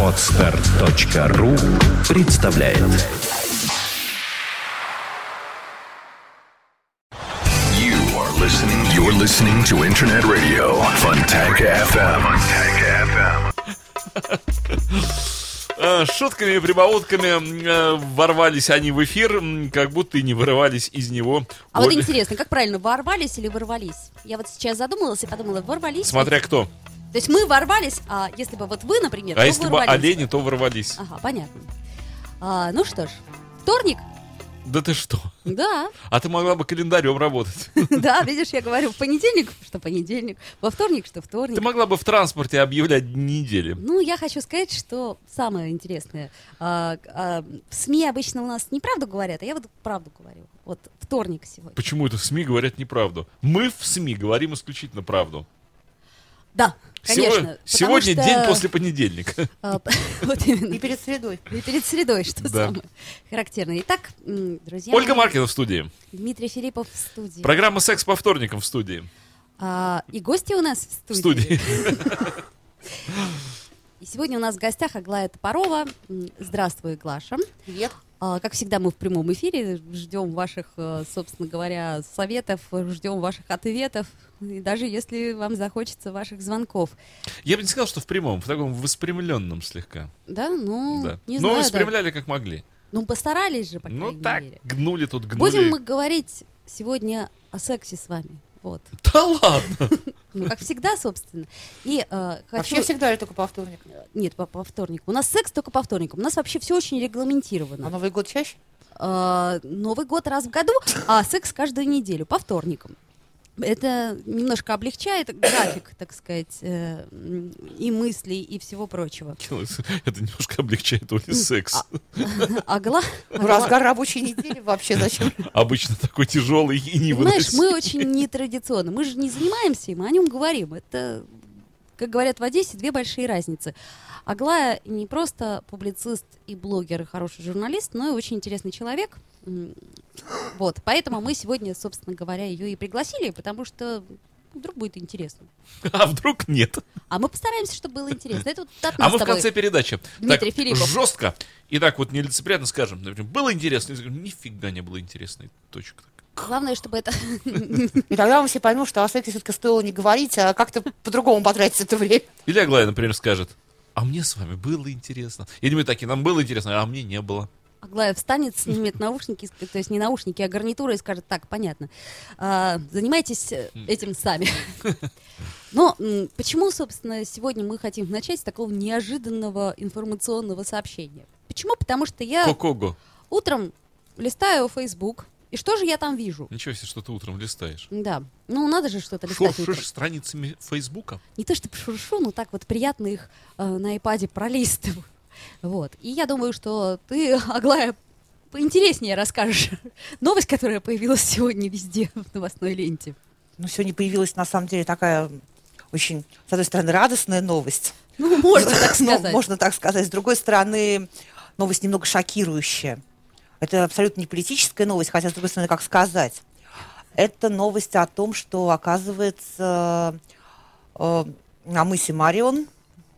Отстар.ру представляет You are listening. You're listening to Internet Radio Funtank FM. Э, Шутками и прибаутками э, ворвались они в эфир, как будто и не вырывались из него. А вот Ой, интересно, как правильно, ворвались или ворвались? Я вот сейчас задумалась и подумала, ворвались. Смотря кто. То есть мы ворвались, а если бы вот вы, например, А если бы олени, то ворвались. Ага, понятно. А, ну что ж, вторник? Да ты что? Да, А ты могла бы календарем работать. да, видишь, я говорю, в понедельник, что понедельник, во вторник, что вторник. Ты могла бы в транспорте объявлять недели. Ну, я хочу сказать, что самое интересное. а, а, в СМИ обычно у нас неправду говорят, а я вот правду говорю. Вот вторник сегодня. Почему это в СМИ говорят неправду? Мы в СМИ говорим исключительно правду. Да, конечно. Сегодня что, день после понедельника. а, вот именно. И перед средой. И перед средой, что Да. самое характерное. Итак, друзья Ольга мои, Маркина в студии. Дмитрий Филиппов в студии. Программа «Секс по вторникам» в студии. А, и гости у нас в В студии. студии. И сегодня у нас в гостях Аглая Топорова. Здравствуй, Глаша. Привет. А, Как всегда, мы в прямом эфире ждем ваших, э, собственно говоря, советов, ждем ваших ответов, и даже если вам захочется ваших звонков. Я бы не сказал, что в прямом, в таком воспрямленном слегка. Да, ну, Да. не Но знаю. да. воспрямляли как могли. Ну, постарались же, по Ну крайней так, мере. гнули тут, гнули. Будем мы говорить сегодня о сексе с вами. Вот. Да ладно! Ну, как всегда, собственно. И э, хочу... Вообще всегда или только по вторникам? Нет, по, по вторникам. У нас секс только по вторникам. У нас вообще все очень регламентировано. А Новый год чаще? Э, Новый год раз в году, а секс каждую неделю по вторникам. Это немножко облегчает график, так сказать, э, и мыслей, и всего прочего. Это немножко облегчает Оли секс. Агла... В разгар рабочей недели вообще зачем? Обычно такой тяжелый и не Понимаешь, мы очень нетрадиционно. Мы же не занимаемся им, а о нем говорим. Это, как говорят в Одессе, две большие разницы. Аглая не просто публицист и блогер, и хороший журналист, но и очень интересный человек. Вот, поэтому мы сегодня, собственно говоря, ее и пригласили, потому что вдруг будет интересно. А вдруг нет? А мы постараемся, чтобы было интересно. Это вот от А нас мы с в конце передачи Дмитрий так Филиппов. жестко и так вот нелицеприятно скажем. например, Было интересно? И скажем, Нифига не было интересно. Точка. Главное, чтобы это... И тогда мы все поймем, что о сексе все-таки стоило не говорить, а как-то по-другому потратить это время. Или Аглая, например, скажет, а мне с вами было интересно. Или мы такие, нам было интересно, а мне не было. Аглая встанет, снимет наушники, то есть не наушники, а гарнитуры и скажет, так, понятно, а, занимайтесь э, этим сами. Но почему, собственно, сегодня мы хотим начать с такого неожиданного информационного сообщения? Почему? Потому что я Кокого. утром листаю Facebook, и что же я там вижу? Ничего себе, что ты утром листаешь. Да, ну надо же что-то листать утром. Шуршишь страницами Фейсбука? Не то чтобы шуршу, но так вот приятно их э, на iPad пролистываю. Вот. И я думаю, что ты, Аглая, поинтереснее расскажешь новость, которая появилась сегодня везде в новостной ленте. Ну, сегодня появилась, на самом деле, такая очень, с одной стороны, радостная новость. Ну, можно так Ну, сказать. можно так сказать. С другой стороны, новость немного шокирующая. Это абсолютно не политическая новость, хотя, с другой стороны, как сказать. Это новость о том, что, оказывается, э, на мысе Марион,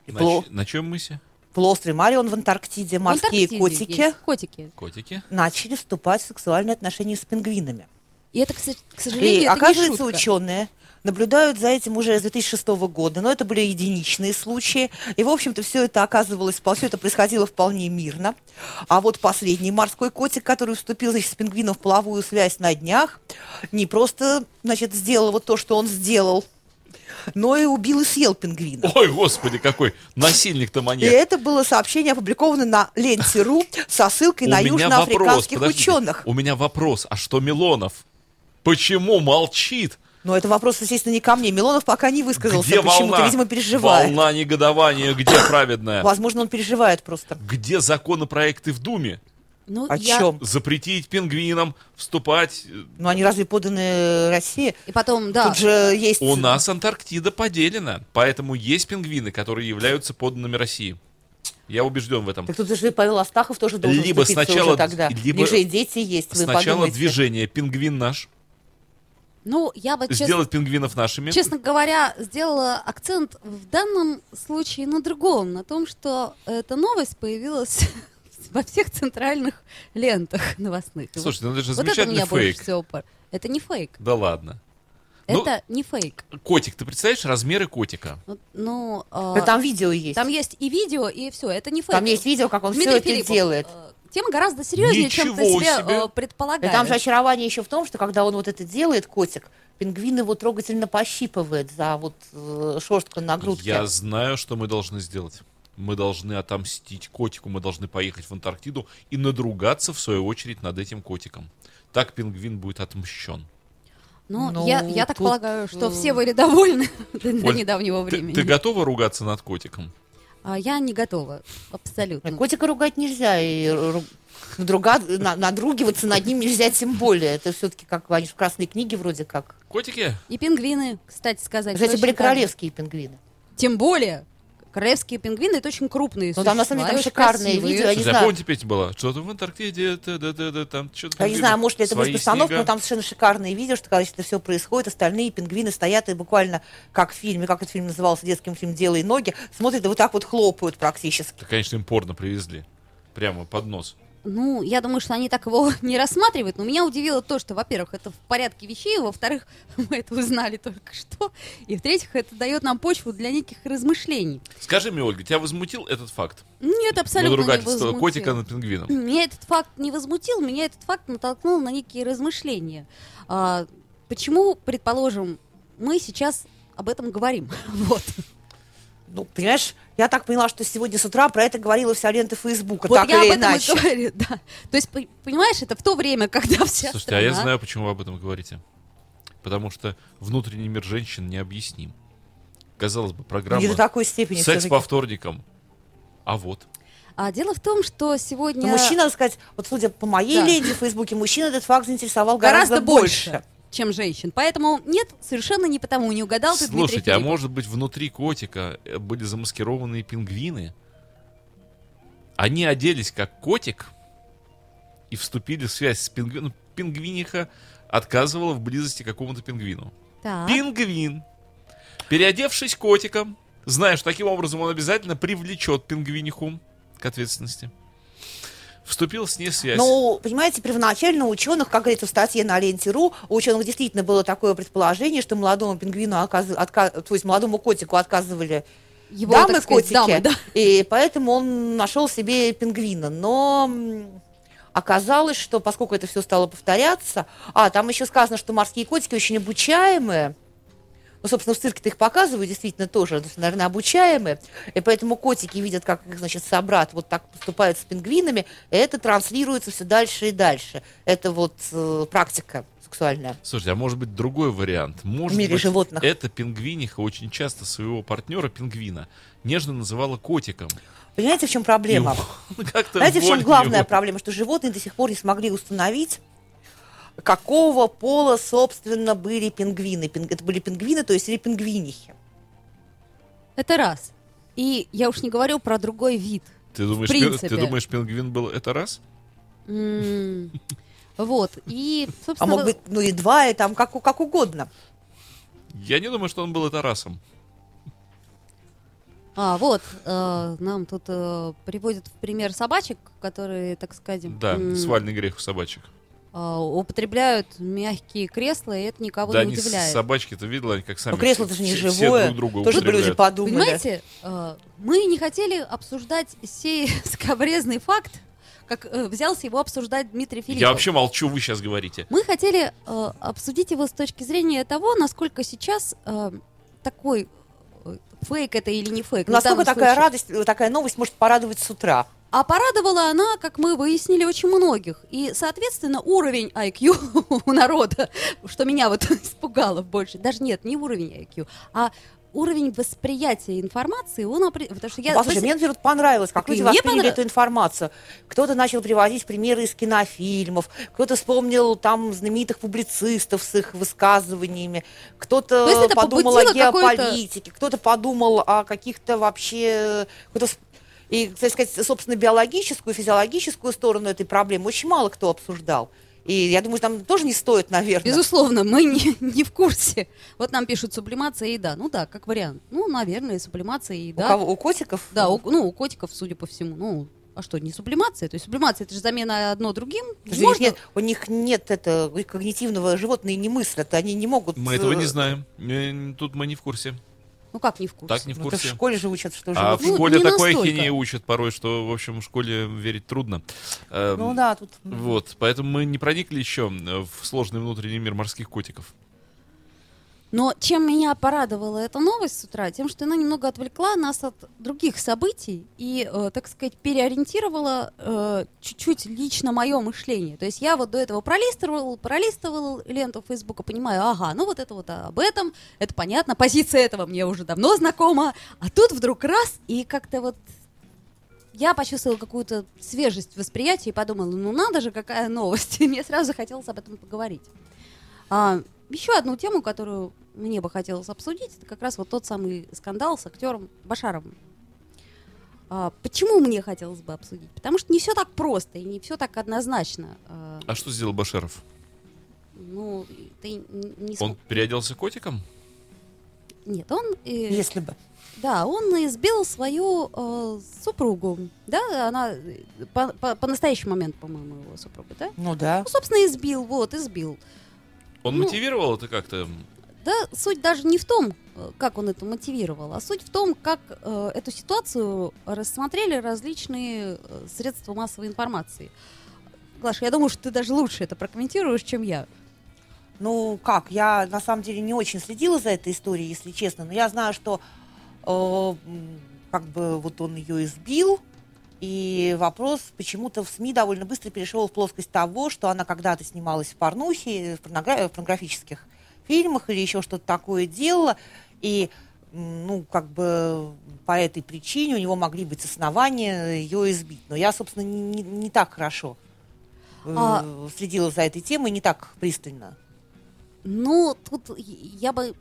На, Пло- на чем мысе? полуострове Марион в Антарктиде, В морские Антарктиде котики есть Котики. Котики? начали вступать в сексуальные отношения с пингвинами. И это, к сожалению, И это оказывается, не шутка. ученые наблюдают за этим уже с 2006 года, но это были единичные случаи. И, в общем-то, все это оказывалось, все это происходило вполне мирно. А вот последний морской котик, который вступил значит, с пингвином в половую связь на днях, не просто, значит, сделал вот то, что он сделал, но и убил и съел пингвина. Ой, господи, какой насильник-то И маньяк. это было сообщение опубликовано на ленте.ру со ссылкой на южноафриканских ученых. У меня вопрос, а что Милонов? Почему молчит? Но это вопрос, естественно, не ко мне. Милонов пока не высказался Где почему-то, волна? видимо, переживает. Волна негодования, где праведная? Возможно, он переживает просто. Где законопроекты в Думе? Ну, О я- чем? Запретить пингвинам вступать. э, Ну, они разве поданы России? И потом, да, Тут же есть... У нас Антарктида поделена, поэтому есть пингвины, которые являются подданными России. Я убежден в этом. Так тут же Павел Астахов тоже должен Либо сначала- уже тогда. либо У них же и дети есть, вы Сначала подумайте. движение «Пингвин наш», Ну, я бы, честно, Сделать пингвинов нашими. честно говоря, сделала акцент в данном случае на другом, на том, что эта новость появилась во всех центральных лентах новостных. И Слушайте, ну это же вот, вот это замечательный фейк. всего пор- Это не фейк. Да ладно. Ну- Это не фейк. Котик, ты представляешь размеры котика? Ну, а, Да там видео есть. там есть и видео, и все. Это не фейк. Там есть видео, как он Дмитрий все это Филиппов, делает. э, Тема гораздо серьезнее, чем ты себе, себе. э, И предполагаешь. там же очарование еще в том, что когда он вот это делает, котик, пингвин его трогательно пощипывает за вот э, шерстку на грудке. Я знаю, что мы должны сделать. Мы должны отомстить котику, мы должны поехать в Антарктиду и надругаться, в свою очередь, над этим котиком. Так пингвин будет отмщен. Ну, Ну, я, я так тут, полагаю, что э, все были довольны до недавнего Ты, времени. ты готова ругаться над котиком? А я не готова, абсолютно. Котика ругать нельзя, и ру- надруга- на- надругиваться над ним нельзя тем более. Это все-таки как они в красной книге вроде как. Котики? И пингвины, кстати сказать. Кстати, были королевские пингвины. Тем более, королевские пингвины это очень крупные Ну, там, на самом деле, там шикарные красивые. видео, я не знаю. помните, песня была? Что-то в Антарктиде, да, да, да, да, там что-то... Я не знаю, может ли это быть постановка, но там совершенно шикарные видео, что когда это все происходит, остальные пингвины стоят и буквально, как в фильме, как этот фильм назывался, детским фильм «Делай ноги», смотрят и вот так вот хлопают практически. Да, конечно, им порно привезли. Прямо под нос. Ну, я думаю, что они так его не рассматривают, но меня удивило то, что, во-первых, это в порядке вещей, во-вторых, мы это узнали только что, и в-третьих, это дает нам почву для неких размышлений. Скажи мне, Ольга, тебя возмутил этот факт? Нет, абсолютно не возмутил. котика над пингвином. Меня этот факт не возмутил, меня этот факт натолкнул на некие размышления. А, почему, предположим, мы сейчас об этом говорим? Вот. Ну, понимаешь, я так поняла, что сегодня с утра про это говорила вся лента Фейсбука, Вот так я или об этом иначе. и говорю, да. То есть, по- понимаешь, это в то время, когда вся Слушайте, а я страна- знаю, почему вы об этом говорите. Потому что внутренний мир женщин необъясним. Казалось бы, программа Не до такой степени «Секс по вторникам». А вот. А дело в том, что сегодня Но мужчина, надо сказать, вот судя по моей Да. ленте в Фейсбуке, мужчина этот факт заинтересовал гораздо, гораздо, больше, чем женщин. Поэтому нет, совершенно не потому не угадал ты, Дмитрий Слушайте, а может быть внутри котика э, были замаскированные пингвины? Они оделись как котик и вступили в связь с пингвином. Пингвиниха отказывала в близости к какому-то пингвину. Так. Пингвин, переодевшись котиком, зная, что таким образом он обязательно привлечет пингвиниху к ответственности, вступил с ней в связь. Ну, понимаете, первоначально у ученых, как говорится в статье на ленте.ру, у ученых действительно было такое предположение, что молодому пингвину, оказ- отка- то есть молодому котику отказывали Его, дамы сказать, котики, дамы, да. и поэтому он нашел себе пингвина. Но оказалось, что поскольку это все стало повторяться, а там еще сказано, что морские котики очень обучаемые. Ну, собственно, в цирке-то их показывают действительно тоже, наверное, обучаемые. И поэтому котики видят, как их, значит, собрат вот так поступает с пингвинами, и это транслируется все дальше и дальше. Это вот э, практика сексуальная. Слушайте, а может быть другой вариант? Может мире быть, животных. эта пингвиниха очень часто своего партнера пингвина нежно называла котиком. Понимаете, в чем проблема? Знаете, в чем главная его- проблема? Что животные до сих пор не смогли установить, какого пола, собственно, были пингвины. Пин- Это были пингвины, то есть или пингвинихи. Это раз. И я уж не говорю про другой вид. Ты думаешь, принципе. ты думаешь, пингвин был это раз? Вот. И, А собственно, мог быть, ну и два, и там как, у- как угодно. Я не думаю, что он был это расом. А, вот, э, нам тут э, приводят в пример собачек, которые, так сказать, Да, м, свальный грех у собачек. Э, употребляют мягкие кресла, и это никого да, не они удивляет. собачки, ты видела, они как сами Но кресло-то же не все, все живое. друг друга Тоже бы люди подумали. Понимаете, э, мы не хотели обсуждать сей скобрезный факт, как э, взялся его обсуждать Дмитрий Филиппов. Я вообще молчу, вы сейчас говорите. Мы хотели э, обсудить его с точки зрения того, насколько сейчас э, такой фейк это или не фейк. Насколько такая случае. радость, такая новость может порадовать с утра? А порадовала она, как мы выяснили, очень многих. И, соответственно, уровень IQ у народа, что меня вот испугало больше, даже нет, не уровень IQ, а уровень восприятия информации, он потому что я... Послушай, мне, например, понравилось, как люди восприняли понрав- эту информацию. Кто-то начал приводить примеры из кинофильмов, кто-то вспомнил там знаменитых публицистов с их высказываниями, кто-то подумал о геополитике, кто-то подумал о каких-то вообще... кто-то И, так сказать, собственно, биологическую, физиологическую сторону этой проблемы очень мало кто обсуждал. И я думаю, там тоже не стоит, наверное. Безусловно, мы не, не в курсе. Вот нам пишут сублимация и еда. Ну да, как вариант. Ну, наверное, сублимация и У еда. кого? У котиков? Да, у, ну, у котиков, судя по всему. Ну, а что, не сублимация? То есть сублимация это же замена одно другим. Подожди, у них Можно- нет, у них нет это, когнитивного, животные не мыслят, они не могут... Мы этого не э, знаем. Э, Тут мы не в курсе. Ну как не в курсе? Так не в Ну, это в курсе. школе же учат, что А в. Ну, школе такой ахинеи учат порой, что, в общем, в школе верить трудно. Эм, Ну да, тут... Вот, поэтому мы не проникли еще в сложный внутренний мир морских котиков. Но чем меня порадовала эта новость с утра, тем, что она немного отвлекла нас от других событий и, э, так сказать, переориентировала э, чуть-чуть лично мое мышление. То есть я вот до этого пролистывала, пролистывала ленту Фейсбука, понимаю, ага, ну вот это вот об этом, это понятно, позиция этого мне уже давно знакома, а тут вдруг раз, и как-то вот я почувствовала какую-то свежесть восприятия и подумала, ну надо же, какая новость. И мне сразу хотелось об этом поговорить. А, еще одну тему, которую мне бы хотелось обсудить, это как раз вот тот самый скандал с актером Башаровым. А, почему мне хотелось бы обсудить? Потому что не все так просто и не все так однозначно. А, А что сделал Башаров? ну, ты не Он переоделся котиком? Нет, он... э, Если бы. Да, он избил свою э, супругу. Да, она э, по, по- по настоящий момент, по-моему, его супруга, да? Ну да. Ну, собственно, избил, вот, избил. Он Ну, мотивировал это как-то? Да, суть даже не в том, э, как он это мотивировал, а суть в том, как э, эту ситуацию рассмотрели различные э, средства массовой информации. Глаша, я думаю, что ты даже лучше это прокомментируешь, чем я. Ну как, я на самом деле не очень следила за этой историей, если честно, но я знаю, что э, как бы вот он ее избил, и вопрос почему-то в СМИ довольно быстро перешел в плоскость того, что она когда-то снималась в порнухе, в, порногра- в порнографических фильмах или еще что-то такое делала, и ну, как бы по этой причине у него могли быть основания ее избить. Но я, собственно, не, не- не так хорошо э, А- следила за этой темой, не так пристально. Ну, тут я бы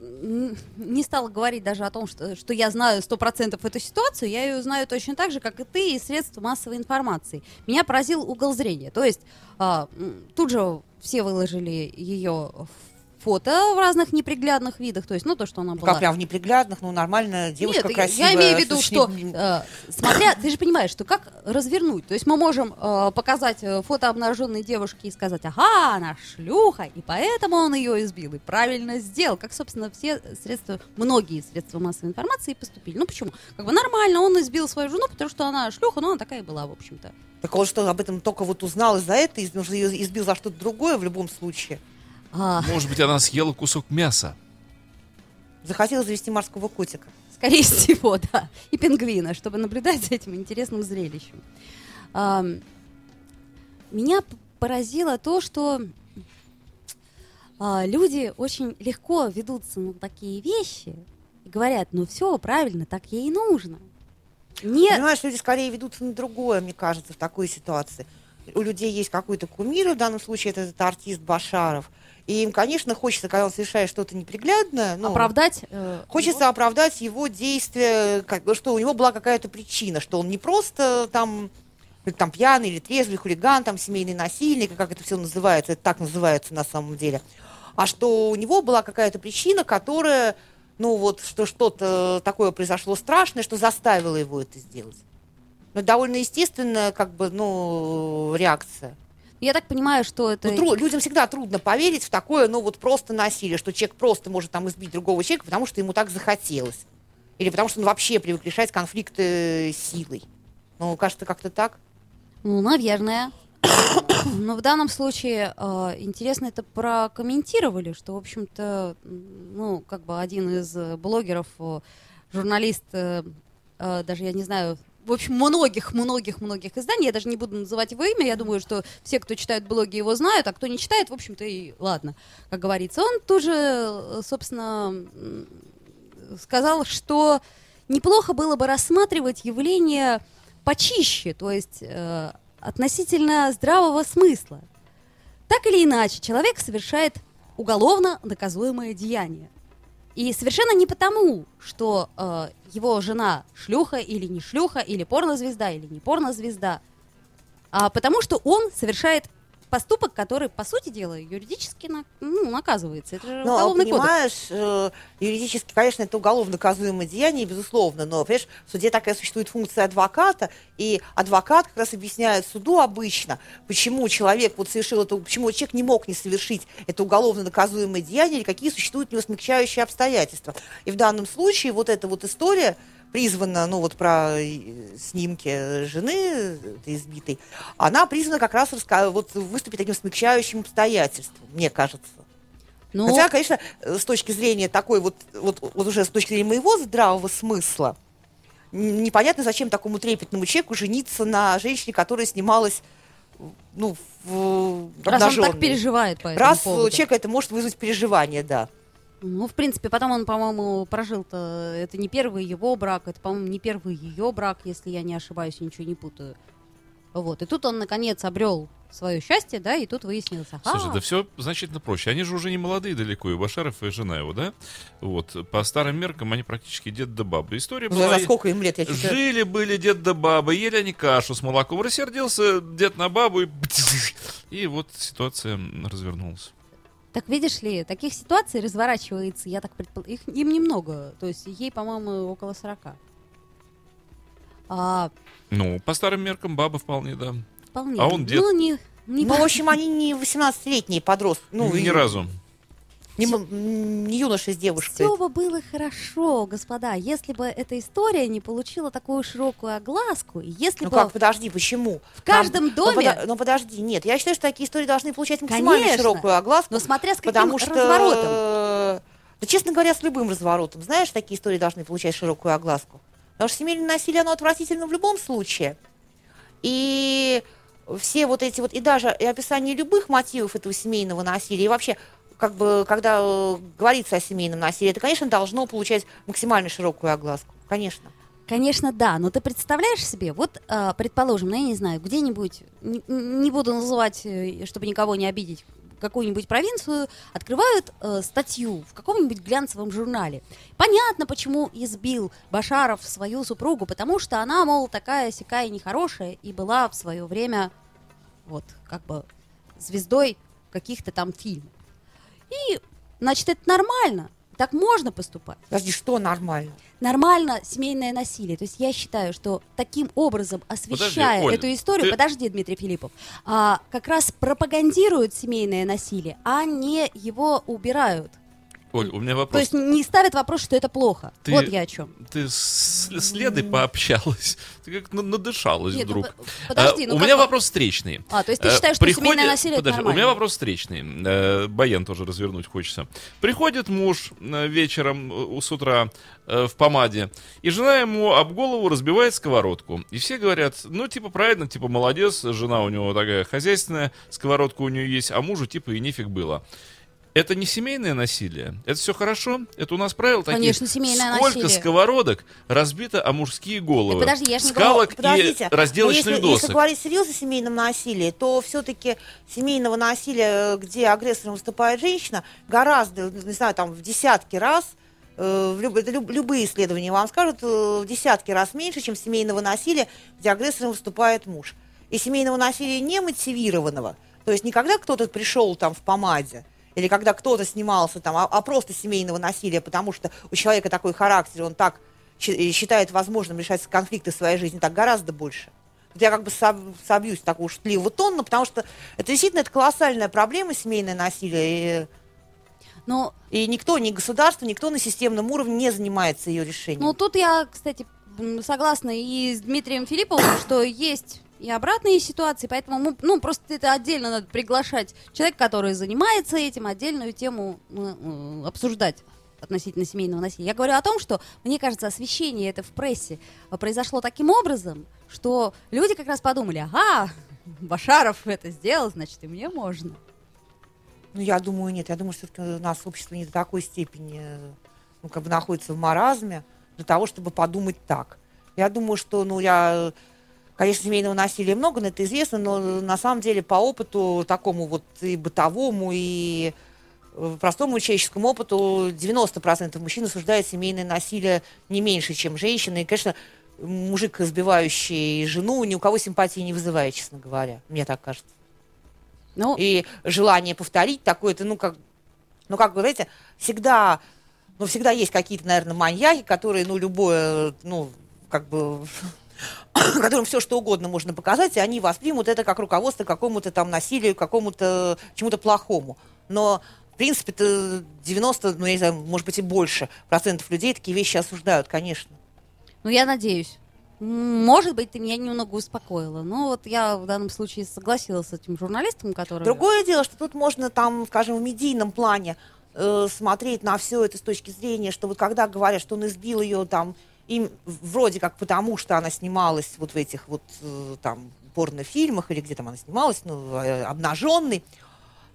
не стала говорить даже о том, что, что я знаю 100% эту ситуацию, я ее знаю точно так же, как и ты, из средств массовой информации. Меня поразил угол зрения. То есть м, тут же все выложили ее фото в разных неприглядных видах, то есть, ну, то, что она была... Как прям в неприглядных, ну, нормально, девушка Нет, красивая. я имею в виду, что, очень- э, смотря, ты же понимаешь, что как развернуть. То есть мы можем э, показать э, фото обнаженной девушки и сказать, ага, она шлюха, и поэтому он ее избил, и правильно сделал. Как, собственно, все средства, многие средства массовой информации поступили. Ну почему? Как бы нормально, он избил свою жену, потому что она шлюха, но она такая и была, в общем-то. Так он что, об этом только вот узнал из-за этого, из- избил за что-то другое в любом случае. А, Может быть, она съела кусок мяса? Захотел завести морского котика. Скорее всего, да. И пингвина, чтобы наблюдать за этим интересным зрелищем. Ам, Меня поразило то, что а, люди очень легко ведутся на такие вещи и говорят, ну все, правильно, так ей и нужно. Не, Понимаешь, люди скорее ведутся на другое, мне кажется, в такой ситуации. У людей есть какой-то кумир, в данном случае это этот артист Башаров. И им, конечно, хочется, когда он совершает что-то неприглядное, ну, оправдать... э, Хочется оправдать его действия, как что у него была какая-то причина, что он не просто там, или там пьяный или трезвый хулиган, там семейный насильник, как это все называется, это так называется на самом деле, а что у него была какая-то причина, которая, ну вот, что что-то такое произошло страшное, что заставило его это сделать. Ну, довольно естественная, как бы, ну, реакция. Я так понимаю, что это... Ну, тру- людям всегда трудно поверить в такое, ну, вот просто насилие, что человек просто может там избить другого человека, потому что ему так захотелось. Или потому что он вообще привык решать конфликты силой. Ну, кажется, как-то так. Ну, наверное. Но в данном случае э, интересно это прокомментировали, что, в общем-то, ну, как бы один из э, блогеров, э, журналист, э, э, даже я не знаю, в общем, многих-многих-многих изданий, я даже не буду называть его имя, я думаю, что все, кто читают блоги, его знают, а кто не читает, в общем-то, и ладно, как говорится. Он тоже, э, собственно, сказал, что неплохо было бы рассматривать явление почище, то есть э, относительно здравого смысла. Так или иначе, человек совершает уголовно наказуемое деяние. И совершенно не потому, что э, его жена шлюха или не шлюха, или порнозвезда, или не порнозвезда, а потому что он совершает поступок, который, по сути дела, юридически на- ну, наказывается. Это же Ну, уголовный кодекс. понимаешь, э, юридически, конечно, это уголовно наказуемое деяние, безусловно, но, понимаешь, в суде такая существует функция адвоката, и адвокат как раз объясняет суду обычно, почему человек вот совершил это, почему человек не мог не совершить это уголовно наказуемое деяние, или какие существуют у него смягчающие обстоятельства. И в данном случае вот эта вот история, призвана, ну вот про э, снимки жены избитой, она призвана как раз вот выступить таким смягчающим обстоятельством, мне кажется. Ну, Хотя, конечно, э, с точки зрения такой вот, вот, вот уже с точки зрения моего здравого смысла, непонятно, зачем такому трепетному человеку жениться на женщине, которая снималась, ну, в раз он так переживает по этому Раз поводу. человека это может вызвать переживание, да. Ну, в принципе, потом он, по-моему, прожил-то... Это не первый его брак, это, по-моему, не первый ее брак, если я не ошибаюсь, ничего не путаю. Вот. И тут он, наконец, обрел свое счастье, да, и тут выяснилось, ага, Слушай, да все значительно проще. Они же уже не молодые далеко, и Башаров, и жена его, да? Вот. По старым меркам они практически дед да баба. История За, была... за сколько им лет? Я чё-то- Жили-были дед да баба, ели они кашу с молоком. Рассердился дед на бабу, и, и вот ситуация развернулась. Так видишь ли, таких ситуаций разворачивается, я так предполагаю, их им немного, то есть ей, по-моему, около 40. А, Ну, по старым меркам баба вполне, да. вполне. А он дед. Ну, не, не Ну, в общем, они не 18-летние подростки. Ну, ни и разу. Не, не юноши с девушкой. Все бы было хорошо, господа, если бы эта история не получила такую широкую огласку, если Ну бы как, подожди, почему? в каждом Там- ну, доме, подо- Ну, подожди, нет, я считаю, что такие истории должны получать максимально Конечно. широкую огласку. но смотря с каким потому что, разворотом. Да, честно говоря, с любым разворотом. Знаешь, такие истории должны получать широкую огласку. Потому что семейное насилие, оно отвратительно в любом случае. И все вот эти вот, и даже и описание любых мотивов этого семейного насилия, и вообще, как бы, когда э, говорится о семейном насилии, это, конечно, должно получать максимально широкую огласку. Конечно. Конечно, да, но ты представляешь себе, вот, а, предположим, ну, я не знаю, где-нибудь, не, не буду называть, э, чтобы никого не обидеть, какую-нибудь провинцию, открывают э, статью в каком-нибудь глянцевом журнале. Понятно, почему избил Башаров свою супругу, потому что она, мол, такая сякая нехорошая и была в свое время, вот, как бы, звездой каких-то там фильмов. И, значит, это нормально, так можно поступать Подожди, что нормально? нормально семейное насилие. То есть я считаю, что таким образом, освещая Оль, эту историю, ты- подожди, Дмитрий Филиппов, а, как раз пропагандируют семейное насилие, а не его убирают. Оль, у меня То вопрос. есть не ставят вопрос, что это плохо. Ты- Вот я о чем. Ты с с Ледой пообщалась. Ты как на- надышалась Нет, ну, вдруг. по- подожди, А, ну у меня бы- вопрос встречный. А, то есть ты Э, считаешь, что приходит- семейное насилие Подожди, это у меня нормально? вопрос встречный. Э, Баян тоже развернуть хочется. Приходит муж э, вечером э, с утра э, в помаде, и жена ему об голову разбивает сковородку. И все говорят, ну, типа, правильно, типа, молодец, жена у него такая хозяйственная, сковородка у нее есть, а мужу, типа, и нефиг было. Это не семейное насилие? Это все хорошо? Это у нас правила такие? Конечно, семейное Сколько насилие. сковородок разбито о мужские головы? Так подожди, я ж не Скалок Подождите, и но разделочных если, досок. если говорить серьезно о семейном насилии, то все-таки семейного насилия, где агрессором выступает женщина, гораздо, не знаю, там в десятки раз, э, в люб- это люб- любые исследования вам скажут, э, в десятки раз меньше, чем семейного насилия, где агрессором выступает муж. И семейного насилия не мотивированного, то есть не когда кто-то пришел там в помаде, или когда кто-то снимался там, а, а просто семейного насилия, потому что у человека такой характер, он так щи- считает возможным решать конфликты в своей жизни, так гораздо больше. Вот я как бы соб- собьюсь такого шутливого тона, потому что это действительно это колоссальная проблема, семейное насилие, Ну, и, и никто, ни государство, никто на системном уровне не занимается ее решением. Ну, тут я, кстати, согласна и с Дмитрием Филипповым, что есть и обратные ситуации, поэтому, мы, ну, просто это отдельно надо приглашать человека, который занимается этим, отдельную тему ну, э, обсуждать относительно семейного насилия. Я говорю о том, что, мне кажется, освещение это в прессе произошло таким образом, что люди как раз подумали, ага, Башаров это сделал, значит, и мне можно. Ну, я думаю, нет. Я думаю, что у нас общество не до такой степени, ну, как бы находится в маразме для того, чтобы подумать так. Я думаю, что, ну, я, конечно, семейного насилия много, но это известно, но на самом деле по опыту такому вот и бытовому, и э, простому человеческому опыту 90% мужчин осуждают семейное насилие не меньше, чем женщины. И, конечно, мужик, избивающий жену, ни у кого симпатии не вызывает, честно говоря. Мне так кажется. Ну, И желание повторить такое, это, ну, как, ну, как вы знаете, всегда, ну, всегда есть какие-то, наверное, маньяки, которые, ну, любое, ну, как бы, которым все что угодно можно показать, и они воспримут это как руководство к какому-то там насилию, к какому-то чему-то плохому. Но, в принципе, это 90, ну, я не знаю, может быть, и больше процентов людей такие вещи осуждают, конечно. ну, я надеюсь. Может быть, ты меня немного успокоила. Но вот я в данном случае согласилась с этим журналистом, который... Другое дело, что тут можно там, скажем, в медийном плане э, смотреть на все это с точки зрения, что вот когда говорят, что он избил ее там, им вроде как потому, что она снималась вот в этих вот э, там порнофильмах или где там она снималась, ну, э, обнаженной,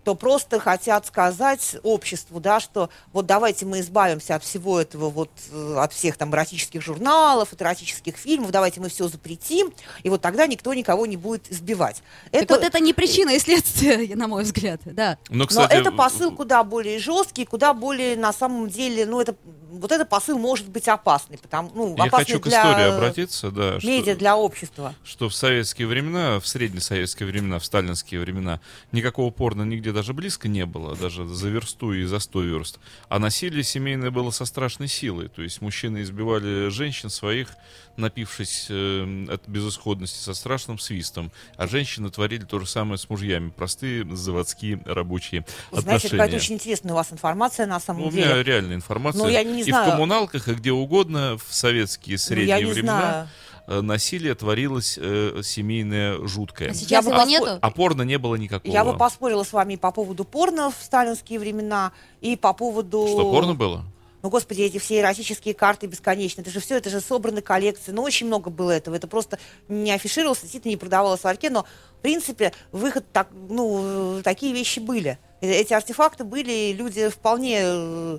то просто хотят сказать обществу, да, что вот давайте мы избавимся от всего этого, вот э, от всех там эротических журналов, от эротических фильмов, давайте мы все запретим, и вот тогда никто никого не будет избивать. Так вот это не причина и следствие, на мой взгляд, да. Но, кстати, Но это посыл куда более жесткий, куда более на самом деле, ну это вот этот посыл может быть опасный, потому ну я опасный хочу к для истории обратиться, да, медиа, что, для общества. что в советские времена, в среднесоветские времена, в сталинские времена, никакого порно нигде даже близко не было, даже за версту и за сто верст. А насилие семейное было со страшной силой. То есть мужчины избивали женщин своих, напившись э, от безысходности со страшным свистом. А женщины творили то же самое с мужьями. Простые заводские рабочие Знаете, отношения. какая-то очень интересная у вас информация на самом Ну, у деле. меня реальная информация. Ну, я не и знаю. в коммуналках, и где угодно, в советские Ну, средние я не времена знаю. Э, насилие творилось э, семейное жуткое. А сейчас его нету? А порно не было никакого. Я бы поспорила с вами по поводу порно в сталинские времена, и по поводу... Что, порно было? Ну, господи, эти все эротические карты бесконечные, это же все, это же собраны коллекции, ну, очень много было этого, это просто не афишировалось, действительно не продавалось в ларьке, но, в принципе, выход, так, ну, такие вещи были. Э, Эти артефакты были, и люди вполне, э,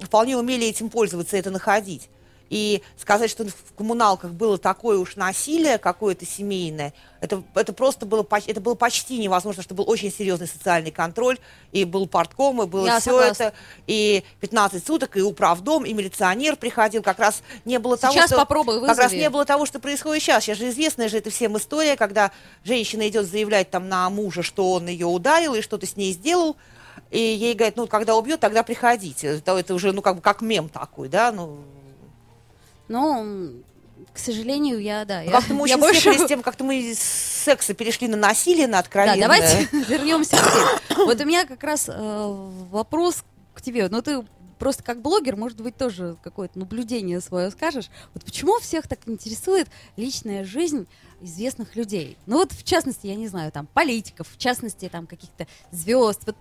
вполне умели этим пользоваться, это находить. И сказать, что в коммуналках было такое уж насилие какое-то семейное, это, это просто было, это было почти невозможно, что был очень серьезный социальный контроль, и был партком, и было Я все согласна. это, и 15 суток, и управдом, и милиционер приходил, как раз не было того, Сейчас что... попробуй, Как раз вызови. не было того, что происходит сейчас. Сейчас же известная же это всем история, когда женщина идет заявлять там на мужа, что он ее ударил и что-то с ней сделал, и ей говорят, ну, когда убьет, тогда приходите. Это, это уже, ну, как бы, как мем такой, да, ну... М, к сожалению, я, да. Ну, я, Как-то мы очень больше... больше... с тем, как-то мы из секса перешли на насилие, на Да, откровенное. давайте вернемся к теме. Вот у меня как раз э, вопрос к тебе. Ну, ты просто как блогер, может быть, тоже какое-то наблюдение свое скажешь. Вот почему всех так интересует личная жизнь известных людей? Ну, вот, в частности, я не знаю, там, политиков, в частности, там, каких-то звезд. Вот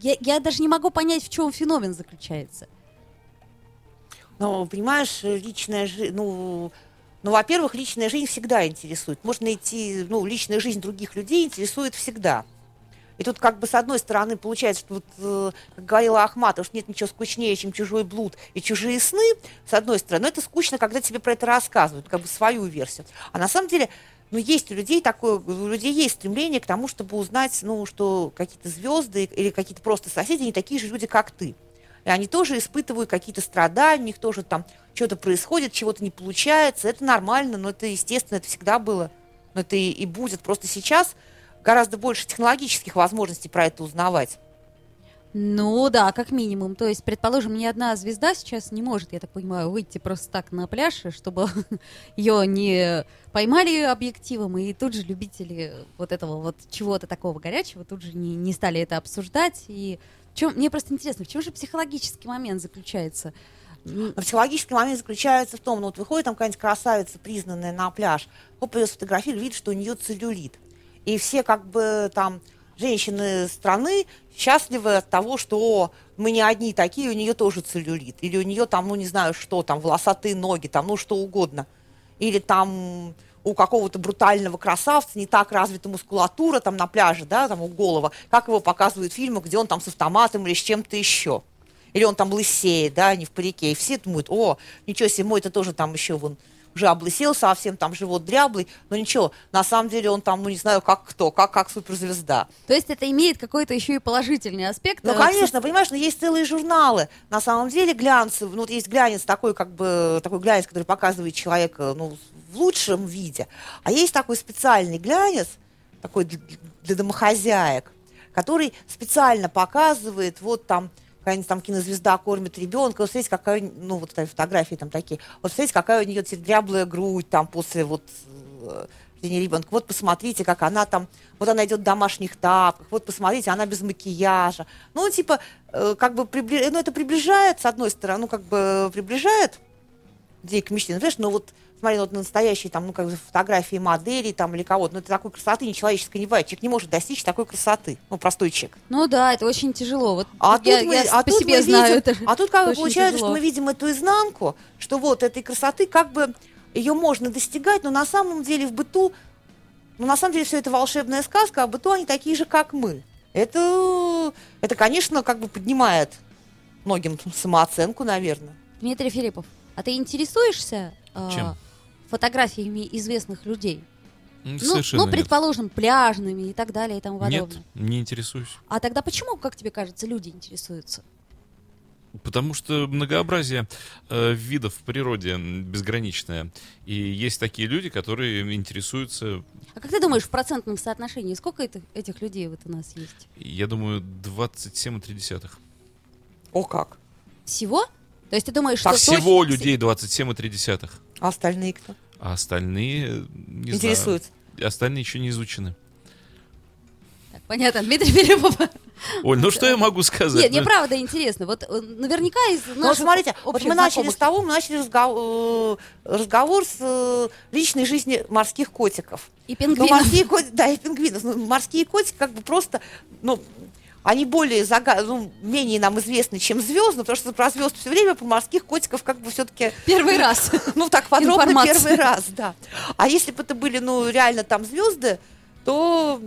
я, я даже не могу понять, в чем феномен заключается. Ну, понимаешь, личная жизнь, ну, ну, во-первых, личная жизнь всегда интересует. Можно найти, ну, личная жизнь других людей интересует всегда. И тут как бы с одной стороны получается, что вот, э, как говорила Ахматова, что нет ничего скучнее, чем чужой блуд и чужие сны, с одной стороны. Но это скучно, когда тебе про это рассказывают, как бы свою версию. А на самом деле, ну, есть у людей такое, у людей есть стремление к тому, чтобы узнать, ну, что какие-то звезды или какие-то просто соседи не такие же люди, как ты. И они тоже испытывают какие-то страдания, у них тоже там что-то происходит, чего-то не получается. Это нормально, но это естественно, это всегда было. Но это и, и будет. Просто сейчас гораздо больше технологических возможностей про это узнавать. Ну да, как минимум. То есть, предположим, ни одна звезда сейчас не может, я так понимаю, выйти просто так на пляж, чтобы ее не поймали объективом, и тут же любители вот этого вот чего-то такого горячего тут же не, не стали это обсуждать. И чем, мне просто интересно, в чем же психологический момент заключается? Но психологический момент заключается в том, ну вот выходит там какая-нибудь красавица, признанная на пляж, хоп, ее сфотографируют, видит, что у нее целлюлит. И все как бы там женщины страны счастливы от того, что «О, мы не одни такие, у нее тоже целлюлит. Или у нее там, ну не знаю что, там волосатые ноги, там ну что угодно. Или там у какого-то брутального красавца не так развита мускулатура там на пляже, да, там у голова, как его показывают в фильмах, где он там с автоматом или с чем-то еще. Или он там лысеет, да, не в парике. И все думают, о, ничего себе, мой-то тоже там еще вон уже облысел совсем, там живот дряблый, но ничего, на самом деле он там, ну не знаю, как кто, как, как суперзвезда. То есть это имеет какой-то еще и положительный аспект? Ну, э, конечно, понимаешь, но есть целые журналы. На самом деле глянцев, ну, вот есть глянец такой, как бы, такой глянец, который показывает человека, ну, в лучшем виде. А есть такой специальный глянец, такой для, для домохозяек, который специально показывает, вот там какая-нибудь там кинозвезда кормит ребенка, вот смотрите, какая, ну, вот фотографии там такие, вот смотрите, какая у нее дряблая грудь там после вот э, рождения ребенка, вот посмотрите, как она там, вот она идет в домашних тапках, вот посмотрите, она без макияжа. Ну, типа, э, как бы, ну, это приближает, с одной стороны, ну, как бы приближает людей к мечте. Знаешь, ну, вот смотри, ну, вот настоящие там, ну, как бы фотографии моделей там или кого-то, ну, это такой красоты нечеловеческой не бывает. Человек не может достичь такой красоты, ну, простой человек. Ну да, это очень тяжело. Вот А тут я, тут мы, я а по тут себе мы знаю видим, это. а тут как бы получается, тяжело. что мы видим эту изнанку, что вот этой красоты как бы ее можно достигать, но на самом деле в быту, ну на самом деле все это волшебная сказка, а в быту они такие же, как мы. Это, это, конечно, как бы поднимает многим самооценку, наверное. Дмитрий Филиппов, а ты интересуешься э, Чем? Фотографиями известных людей? Ну, ну, нет. предположим, пляжными и так далее и тому Нет, подобное. не интересуюсь. А тогда почему, как тебе кажется, люди интересуются? Потому что многообразие э, видов в природе безграничное. И есть такие люди, которые интересуются, А как ты думаешь, в процентном соотношении, сколько это- этих людей вот у нас есть? я думаю, 27,3. О как! Всего? То есть ты думаешь, Так что... Всего точно- людей 27,3. А остальные кто? А остальные, э, не Интересуются. знаю. Остальные еще не изучены. Так, понятно, Дмитрий Филиппов. Оль, ну что я могу сказать? Нет, мне Ну, правда интересно. Вот э, наверняка из Ну, вот наших смотрите, вот мы начали знакомых- с того, мы начали разго- э, разговор с личной жизни морских котиков. И Ну, пингвинов. морские котики, да, и пингвинов. Ну, морские котики как бы просто, ну, они более зага... ну, менее нам известны, чем звезды, потому что про звезд все время, про морских котиков как бы все-таки, Первый раз. ну, так подробно Информация. первый раз, да. А если бы это были, ну, реально там звезды, то...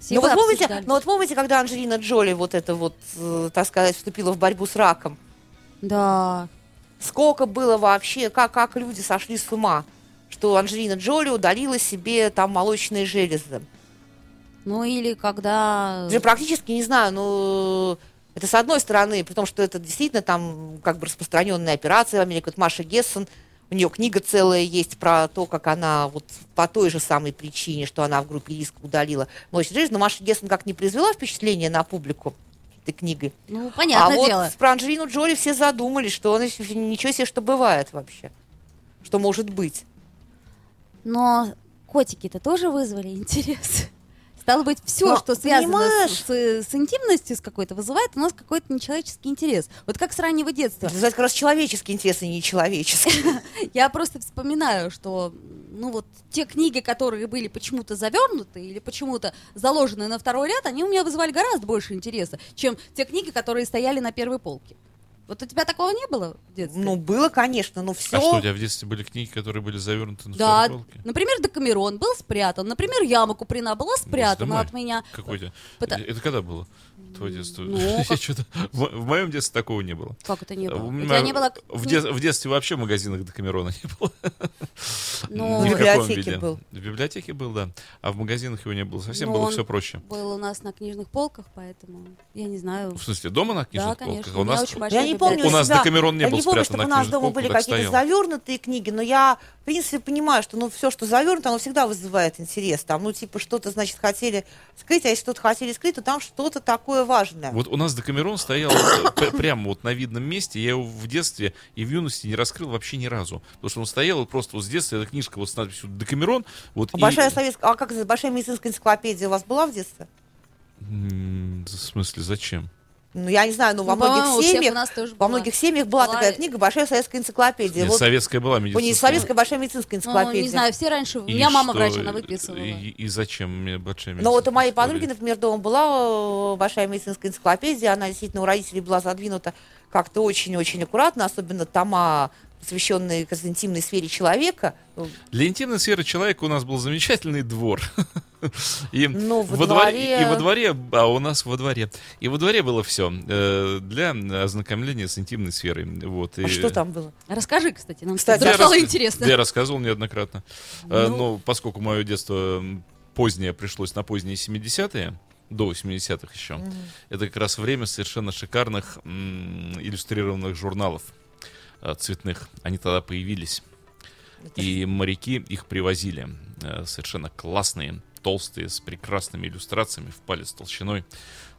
Все ну, вот помните, ну, вот помните, когда Анджелина Джоли вот это вот, э, так сказать, вступила в борьбу с раком? Да. Сколько было вообще, как, как люди сошли с ума, что Анджелина Джоли удалила себе там молочные железы. Ну или когда... Уже практически, не знаю, ну, это с одной стороны, при том, что это действительно там как бы распространенная операция в Америке. Вот Маша Гессон, у нее книга целая есть про то, как она вот по той же самой причине, что она в группе риска удалила молочные железы, но Маша Гессон как не произвела впечатление на публику этой книгой. Ну, а понятное вот дело. про Анджелину Джоли все задумались, что она ничего себе, что бывает вообще. Что может быть. Но котики-то тоже вызвали интерес. Стало быть, все, Но, что связано с, с- с интимностью с какой-то, вызывает у нас какой-то нечеловеческий интерес. Вот как с раннего детства. Это как раз человеческий интерес, а не человеческий. Я просто вспоминаю, что ну вот те книги, которые были почему-то завернуты или почему-то заложены на второй ряд, они у меня вызывали гораздо больше интереса, чем те книги, которые стояли на первой полке. Вот у тебя такого не было в детстве? Ну, было, конечно, но все. А что, у тебя в детстве были книги, которые были завернуты на да, полке? например, Декамерон был спрятан, например, Яма Куприна была спрятана от меня. Какой-то. Это когда было? Твое детство? Ну, В в моем детстве такого не было. Как это не было? У У меня тебя не было в, де- в детстве вообще в магазинах Декамерона не было. Ну, В библиотеке виде. был. В библиотеке был, да. А в магазинах его не было. Совсем Ну, было все проще. был у нас на книжных полках, поэтому я не знаю. В смысле, дома на книжных Да, полках? у нас Я не помню. У нас Декамерон не я был не помню, спрятан чтобы на у нас дома полках, были какие-то стоял. завернутые книги, но я, принципе, понимаю, что ну все, что завернуто, оно всегда вызывает интерес. Там, ну, типа, что-то, значит, хотели скрыть, а если что-то хотели скрыть, то там что-то такое важное. Вот у нас Декамерон стоял э, пр- прямо вот на видном месте. Я его в детстве и в юности не раскрыл вообще ни разу. Потому что он стоял просто вот с детства, эта книжка вот с надписью Декамерон. Вот, А и- Большая советская, а как это, большая медицинская энциклопедия у вас была в детстве? В смысле, зачем? Ну, я не знаю, но во Ну, многих семьях, во многих семьях была, Была- такая книга «Большая советская энциклопедия». Нет, Вот, советская была ну, не медицинская. советская, большая медицинская Ну, энциклопедия. не знаю, все раньше... У И меня мама что? врач, она выписывала. И, и зачем мне большая Но вот у моей медицинская подруги, например, дома была э, большая медицинская энциклопедия, она действительно у родителей была задвинута как-то очень-очень аккуратно, особенно тома, посвященные как раз, интимной сфере человека. Для интимной сферы человека у нас был замечательный двор. И Ну, во во дворе, дворе- и во дворе, а у нас во дворе. И во дворе было все для ознакомления с интимной сферой. Вот, А и- что там было? Расскажи, кстати, нам Кстати, Я стало рас- интересно. Я рассказывал неоднократно. Э, Ну. Но поскольку мое детство позднее пришлось на поздние 70-е, до 80-х еще, это как раз время совершенно шикарных м, иллюстрированных журналов э, цветных. Они тогда появились. И моряки их привозили. э, Совершенно классные. толстые, с прекрасными иллюстрациями, в палец толщиной.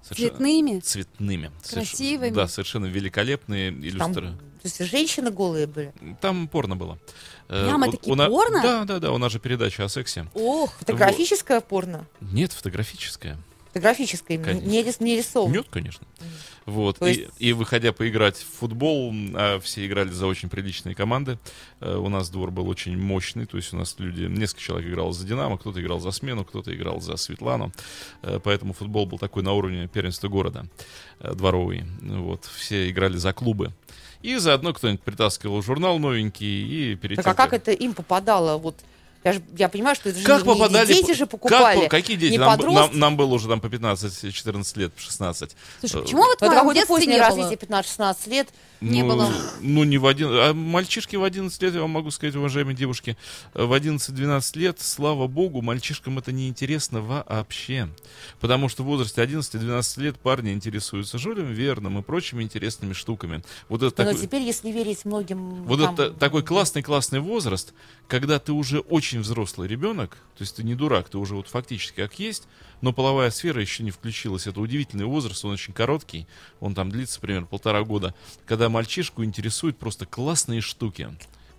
Цветными? Цветными. Соверш- Красивыми? Да, совершенно великолепные иллюстрации. то есть женщины голые были. Там порно было. Э, Прямо-таки у на- порно? Да, да, да, у нас же передача о сексе. Ох, Фотографическое порно? Нет. Фотографическое, Конечно. не, рис- не рисованное. Нет, конечно. Вот. То И, есть- и выходя поиграть в футбол, а все играли за очень приличные команды. Э, У нас двор был очень мощный, то есть у нас люди, несколько человек играло за Динамо, кто-то играл за смену, кто-то играл за Светлану. Э, Поэтому футбол был такой на уровне первенства города, э, дворовый. Вот. Все играли за клубы. И заодно кто-нибудь притаскивал журнал новенький и Так перетягивал. а как это им попадало? Вот я, же, я понимаю, что это же Как не- не попадали? дети же Как покупали. по- какие дети? не Нам, нам- нам было уже там по 15-14 лет, 16. слушай, Э, почему вот это какое-то позднее не развитие, было? 15-16 лет. Не ну, было. Ну, не в один... А мальчишки в 11 лет, я вам могу сказать, уважаемые девушки, в 11-12 лет, слава богу, мальчишкам это не интересно вообще. Потому что в возрасте 11-12 лет парни интересуются Жюлем Верном и прочими интересными штуками. Вот это Но такой... теперь, если верить многим... Вот там, это такой классный-классный возраст, когда ты уже очень взрослый ребенок, то есть ты не дурак, ты уже вот фактически как есть, но половая сфера еще не включилась. Это удивительный возраст, он очень короткий, он там длится примерно полтора года, когда мальчишку интересуют просто классные штуки.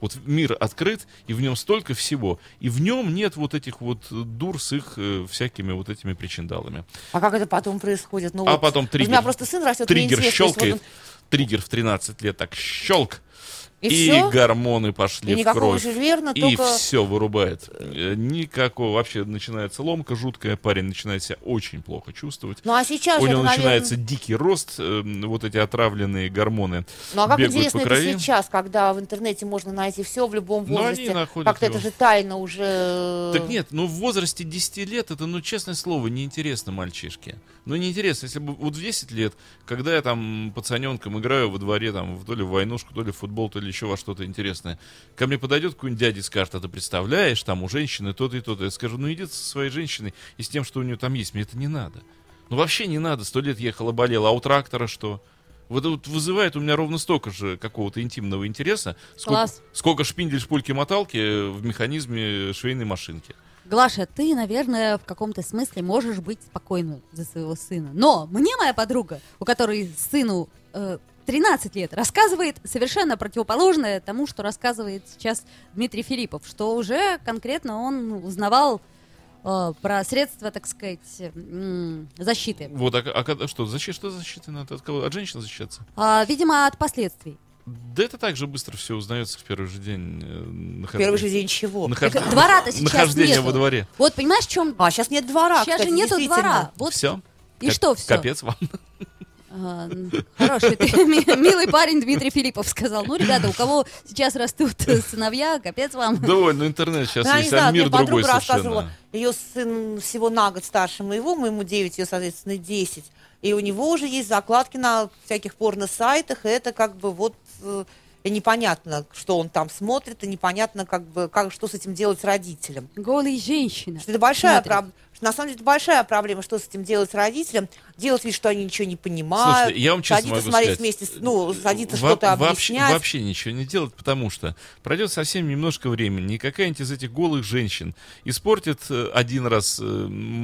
Вот мир открыт, и в нем столько всего. И в нем нет вот этих вот дур с их э, всякими вот этими причиндалами. А как это потом происходит? Ну, А вот, потом вот У меня триггер. просто сын растет, Триггер если вот щелкает, триггер в 13 лет так щелк, И и, всё? гормоны пошли И в кровь. Жюль Верна, И только- все вырубает. Э, Никакого. Вообще начинается ломка жуткая. Парень начинает себя очень плохо чувствовать. Ну а сейчас У него это, начинается наверное... дикий рост, э, вот эти отравленные гормоны Ну а как интересно это сейчас, когда в интернете можно найти все в любом они возрасте. Как-то это же тайна уже... Так нет, ну в возрасте 10 лет это, ну честное слово, неинтересно мальчишке. Ну неинтересно, если бы вот в 10 лет, когда я там пацаненком играю во дворе, там, то ли в войнушку, то ли в футбол, то ли еще во что-то интересное, ко мне подойдет какой-нибудь дядя и скажет, а ты представляешь, там у женщины то-то и то-то. Я скажу, ну иди со своей женщиной и с тем, что у нее там есть, мне это не надо. Ну вообще не надо, сто лет ехала, болела, а у трактора что? Вот это вот вызывает у меня ровно столько же какого-то интимного интереса, сколько, Класс. сколько шпиндель, шпульки, моталки в механизме швейной машинки. Глаша, ты, наверное, в каком-то смысле можешь быть спокойна за своего сына. Но мне моя подруга, у которой сыну э, 13 лет, рассказывает совершенно противоположное тому, что рассказывает сейчас Дмитрий Филиппов, что уже конкретно он узнавал э, про средства, так сказать, защиты. Вот, а, а когда- что, защита, что защита надо? От кого? От женщины защищаться? А, видимо, от последствий. Да это так же быстро все узнается в первый же день. э, нахождения- Первый же день чего? нахож- двора-то сейчас Нахождения нету. во дворе. Вот понимаешь, в чем... А, сейчас нет двора, сейчас кстати, же нету двора. Вот Все. И что всё? Капец вам. А, Хороший ты, ми- милый парень Дмитрий Филиппов сказал. Ну, ребята, у кого сейчас растут сыновья, капец вам. Довольно интернет сейчас Ну, я не есть, а знаю, мир мне другой подруга рассказывала, совершенно. ее сын всего на год старше моего, моему 9, ее, соответственно, 10. И у него уже есть закладки на всяких порно-сайтах, и это как бы вот э, и непонятно, что он там смотрит, и непонятно, как бы, как, что с этим делать родителям. Голые женщины. Что это большая проблема. На самом деле это большая проблема, что с этим делать родителям. Делать вид, что они ничего не понимают. Слушайте, я вам честно садиться могу смотреть сказать, вместе, с- ну, садиться Во- что-то вообще, объяснять. вообще ничего не делать, потому что пройдет совсем немножко времени, и какая-нибудь из этих голых женщин испортит э, один раз э,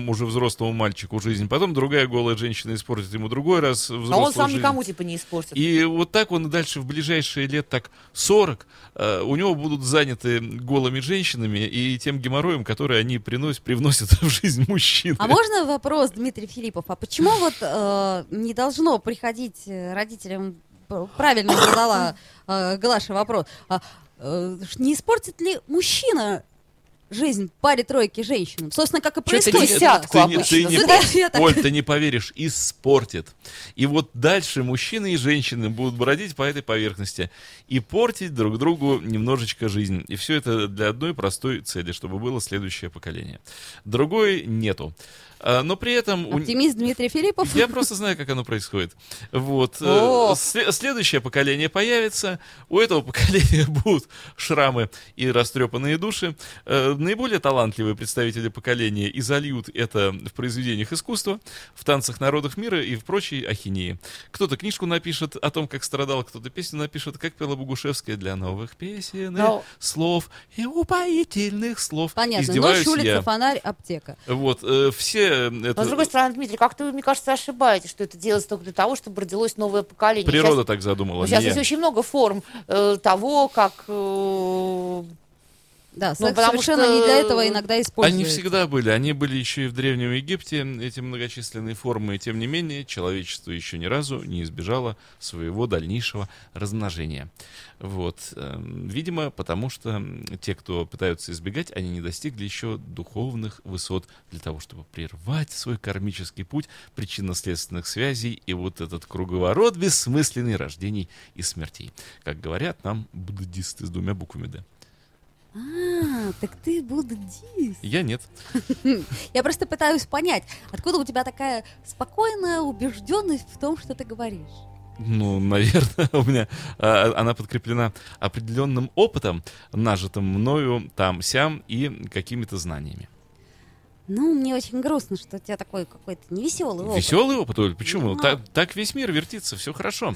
уже взрослому мальчику жизнь, потом другая голая женщина испортит ему другой раз взрослую Но он сам жизнь. никому типа не испортит. И вот так он и дальше в ближайшие лет так 40 э, у него будут заняты голыми женщинами и тем геморроем, который они приносят, привносят в жизнь мужчины. А можно вопрос, Дмитрий Филиппов? А почему вот э, не должно приходить э, родителям, правильно задала э, Глаша вопрос, а, э, не испортит ли мужчина жизнь паре-тройке женщинам? Собственно, как и ты происходит. десятку ты, не, ты не- я так- Оль, ты не поверишь, испортит. И вот дальше мужчины и женщины будут бродить по этой поверхности и портить друг другу немножечко жизнь. И все это для одной простой цели, чтобы было следующее поколение. Другой нету. А, Но при этом... у- Оптимист Дмитрий Филиппов. Я просто знаю, как оно происходит. Вот. э, сле- Следующее поколение появится. У этого поколения будут шрамы и растрепанные души. Э, Наиболее талантливые представители поколения и зальют это в произведениях искусства, в танцах народов мира и в прочей ахинеи. Кто-то книжку напишет о том, как страдал, кто-то песню напишет, как пела Богушевская для новых песен, Но- слов и упоительных слов. Понятно. Издеваюсь Ночь, улица, я. фонарь, аптека. Вот, э, все... э, Но, это- с другой стороны, Дмитрий, как-то вы, мне кажется, ошибаетесь, что это делается только для того, чтобы родилось новое поколение. Природа Сейчас- так задумала. сейчас есть очень много форм э, того, как... э, Да, Ну, совершенно что- не для этого иногда используется. Они всегда были. Они были еще и в Древнем Египте, эти многочисленные формы. И тем не менее, человечество еще ни разу не избежало своего дальнейшего размножения. Вот. Эм, Видимо, потому что те, кто пытаются избегать, они не достигли еще духовных высот для того, чтобы прервать свой кармический путь причинно-следственных связей и вот этот круговорот бессмысленный рождений и смертей. Как говорят нам буддисты с двумя буквами «Д». А, так ты буддист. Я нет. Я просто пытаюсь понять, откуда у тебя такая спокойная убежденность в том, что ты говоришь. Ну, наверное, у меня а, она подкреплена определенным опытом, нажитым мною там-сям и какими-то знаниями. Ну, мне очень грустно, что у тебя такой какой-то невеселый опыт. Веселый опыт, Оль, почему? Ну, Так, так весь мир вертится, все хорошо.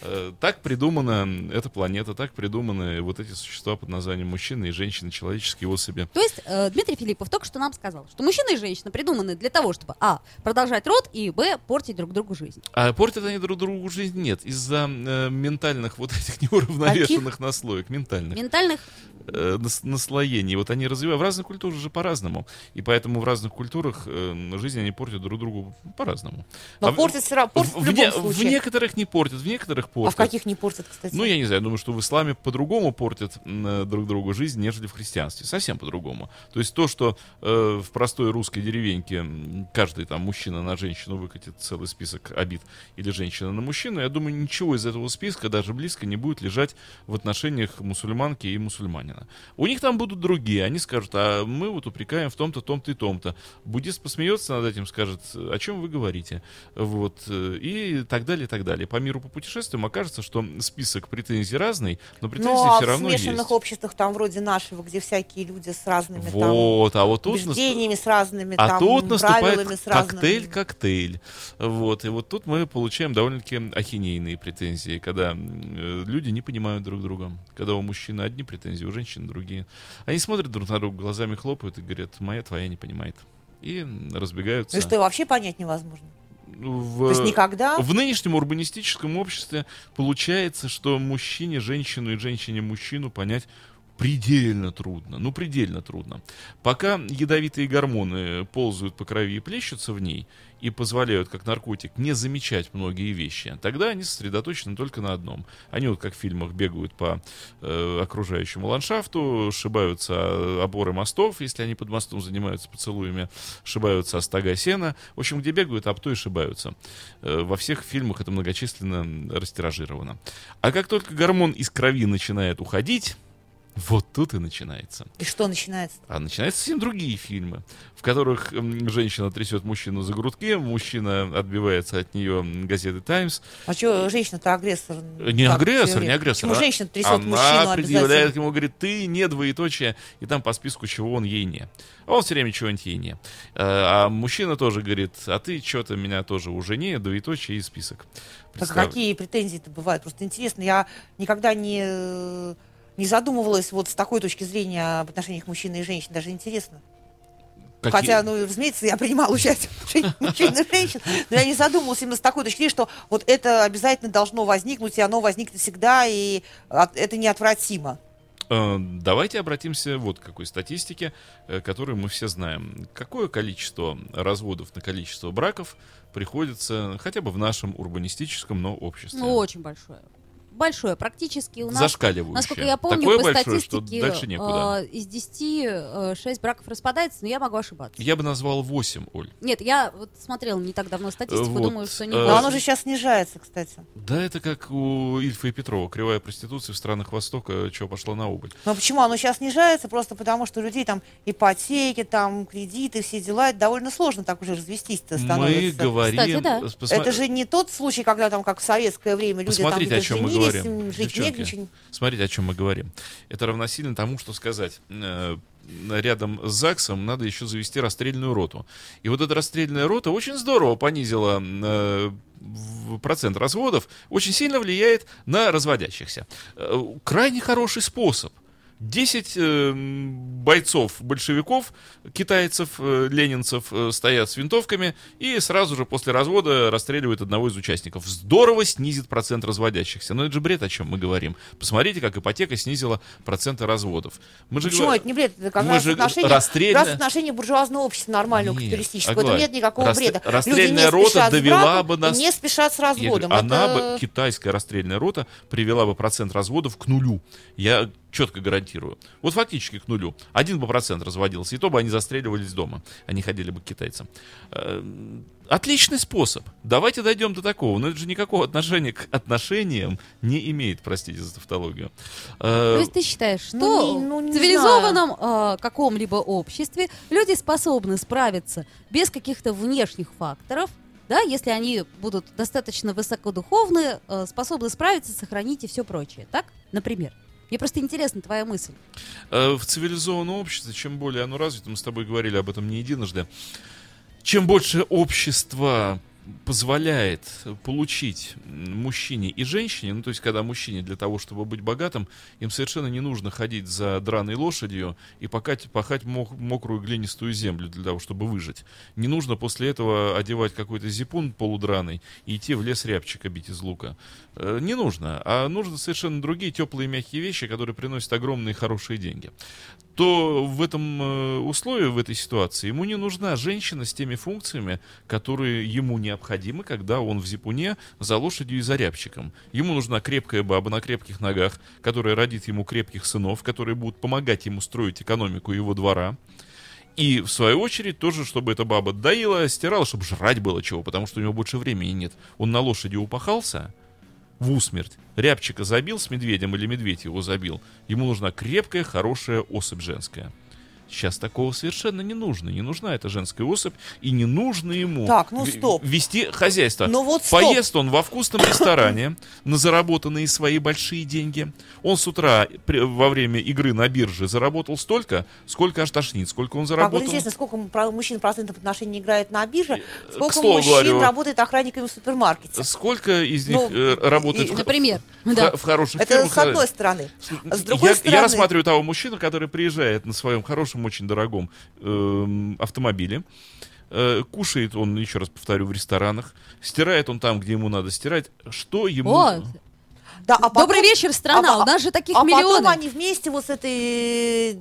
Э, Так придумана эта планета, так придуманы вот эти существа под названием мужчины и женщины, человеческие особи. То есть э, Дмитрий Филиппов только что нам сказал, что мужчина и женщина придуманы для того, чтобы а. продолжать род и б. портить друг другу жизнь. А портят они друг другу жизнь? Нет, из-за э, ментальных вот этих неуравновешенных наслоек, ментальных. Ментальных э, нас- наслоений. Вот они развивают. В разных культурах же по-разному. И поэтому в разных культурах э, жизнь они портят друг другу по-разному. Но А в- портят, всё равно- портят в, в, любом в случае. некоторых не портят, в некоторых А портят. в каких не портят, кстати? Ну, я не знаю, думаю, что в исламе по-другому портят э, друг другу жизнь, нежели в христианстве. Совсем по-другому. То есть то, что э, в простой русской деревеньке каждый там мужчина на женщину выкатит целый список обид или женщина на мужчину, я думаю, ничего из этого списка даже близко не будет лежать в отношениях мусульманки и мусульманина. У них там будут другие. Они скажут, а мы вот упрекаем в том-то, том-то и том-то. Буддист посмеется над этим, скажет, о чем вы говорите. Вот. э, И так далее, и так далее. По миру по путешествиям окажется, что список претензий разный, но претензии Ну, а все в равно смешанных есть. обществах, там вроде нашего, где всякие люди с разными там Вот, а вот тут... убеждениями, с разными А там тут наступает правилами, с разными... коктейль-коктейль. Вот. И вот тут мы получаем довольно-таки ахинейные претензии, когда э, люди не понимают друг друга. Когда у мужчины одни претензии, у женщин другие. Они смотрят друг на друга, глазами хлопают и говорят, моя твоя не понимает. И разбегаются. Ну что, вообще понять невозможно. В, То есть никогда... в нынешнем урбанистическом обществе получается, что мужчине женщину и женщине мужчину понять предельно трудно. Ну, предельно трудно. Пока ядовитые гормоны ползают по крови и плещутся в ней, и позволяют, как наркотик, не замечать многие вещи, тогда они сосредоточены только на одном. Они вот как в фильмах бегают по э, окружающему ландшафту, шибаются оборы мостов, если они под мостом занимаются поцелуями, шибаются о стога сена. В общем, где бегают, об то и шибаются. Э, во всех фильмах это многочисленно растиражировано. А как только гормон из крови начинает уходить, вот тут и начинается. И что начинается? А начинаются совсем другие фильмы, в которых женщина трясет мужчину за грудки, мужчина отбивается от нее газеты «Таймс». А что, женщина-то агрессор? Не Как агрессор, не агрессор. Почему а женщина трясет Она мужчину предъявляет ему, говорит, ты не двоеточие, и там по списку чего он ей не. А он все время чего-нибудь ей не. Э, А мужчина тоже говорит, а ты что-то меня тоже уже не, двоеточие и список. Так Представ- какие претензии-то бывают? Просто интересно, я никогда не, э, не задумывалась вот с такой точки зрения об отношениях мужчины и женщин. Даже интересно. Какие- Хотя, ну, разумеется, я принимала участие в отношениях мужчин и женщин, но я не задумывалась именно с такой точки зрения, что вот это обязательно должно возникнуть, и оно возникнет всегда, и это неотвратимо. Э, Давайте обратимся вот к какой статистике, э, которую мы все знаем. Какое количество разводов на количество браков приходится хотя бы в нашем урбанистическом, но обществе? Ну, очень большое. Большое. Практически у нас, Зашкаливающее. насколько я помню, Такое по большое, что статистике дальше некуда. э, из 10 6 браков распадается, но я могу ошибаться. Я бы назвал 8, Оль. Нет, я вот смотрела не так давно статистику, Вот, думаю, что не э, Но оно же сейчас снижается, кстати. Да, это как у Ильфа и Петрова. Кривая проституции в странах Востока, что пошла на убыль. Но почему оно сейчас снижается? Просто потому, что у людей там ипотеки, там кредиты, все дела. Это довольно сложно так уже развестись-то Мы становится. говорим... Кстати, да. посма- Это же не тот случай, когда там, как в советское время, люди там Посмотрите, о где-то чем мы женились, говорим. им жить Девчонки, негде. Смотрите, о чем мы говорим. Это равносильно тому, что сказать. э, Рядом с ЗАГСом надо еще завести расстрельную роту. И вот эта расстрельная рота очень здорово понизила э, процент разводов, очень сильно влияет на разводящихся. Э, Крайне хороший способ. 10 э, бойцов большевиков, китайцев, э, ленинцев э, стоят с винтовками и сразу же после развода расстреливают одного из участников. Здорово снизит процент разводящихся. Но это же бред, о чем мы говорим. Посмотрите, как ипотека снизила проценты разводов. Мы же Почему говор- это не бред? Это как Мы раз же отношение, как раз отношение буржуазного общества нормального, Нет, капиталистического. Аглая, Это нет никакого расстрел- бреда. расстрельная рота довела браком бы нас- не спешат с разводом. она Это- бы, китайская расстрельная рота, привела бы процент разводов к нулю. Я четко гарантирую. Вот фактически к нулю. Один бы процент разводился, и то бы они застреливались дома. Они ходили бы к китайцам. Э, Отличный способ. Давайте дойдем до такого. Но это же никакого отношения к отношениям не имеет, простите за тавтологию. Э, То есть ты считаешь, что Ну, не- ну, не в цивилизованном э, каком-либо обществе люди способны справиться без каких-то внешних факторов, да, если они будут достаточно высокодуховны, э, способны справиться, сохранить и все прочее, так? Например. Мне просто интересна твоя мысль. Э, в цивилизованном обществе, чем более оно развито, мы с тобой говорили об этом не единожды, чем больше общество позволяет получить мужчине и женщине, ну то есть когда мужчине для того, чтобы быть богатым, им совершенно не нужно ходить за драной лошадью и пахать, пахать мок- мокрую глинистую землю для того, чтобы выжить. Не нужно после этого одевать какой-то зипун полудраный и идти в лес рябчика бить из лука. Э, Не нужно, а нужно совершенно другие теплые мягкие вещи, которые приносят огромные хорошие деньги то в этом э, условии, в этой ситуации, ему не нужна женщина с теми функциями, которые ему необходимы, когда он в зипуне за лошадью и за рябчиком. Ему нужна крепкая баба на крепких ногах, которая родит ему крепких сынов, которые будут помогать ему строить экономику его двора. И, в свою очередь, тоже, чтобы эта баба доила, стирала, чтобы жрать было чего, потому что у него больше времени нет. Он на лошади упахался в усмерть, рябчика забил с медведем или медведь его забил. Ему нужна крепкая, хорошая особь женская. Сейчас такого совершенно не нужно. Не нужна эта женская особь, и не нужно ему Так, ну стоп. вести хозяйство. Ну вот стоп. Поест он во вкусном ресторане на заработанные свои большие деньги. Он с утра при- во время игры на бирже заработал столько, сколько аж тошнит. Сколько он Как заработал? вот интересно, сколько мужчин процентов отношений играет на бирже, сколько слову мужчин говорю, работает охранниками в супермаркете. Сколько из них Ну, э, работает и- в, Например. в- Да. в хороших Это фирмах? с одной стороны. С я, другой я стороны... рассматриваю того мужчину, который приезжает на своем хорошем, очень дорогом эм, автомобиле. Э, кушает он, еще раз повторю, в ресторанах. Стирает он там, где ему надо стирать. Что ему... О, Да, а потом- добрый вечер, страна. а- У нас же таких а миллионы. потом они вместе вот с этой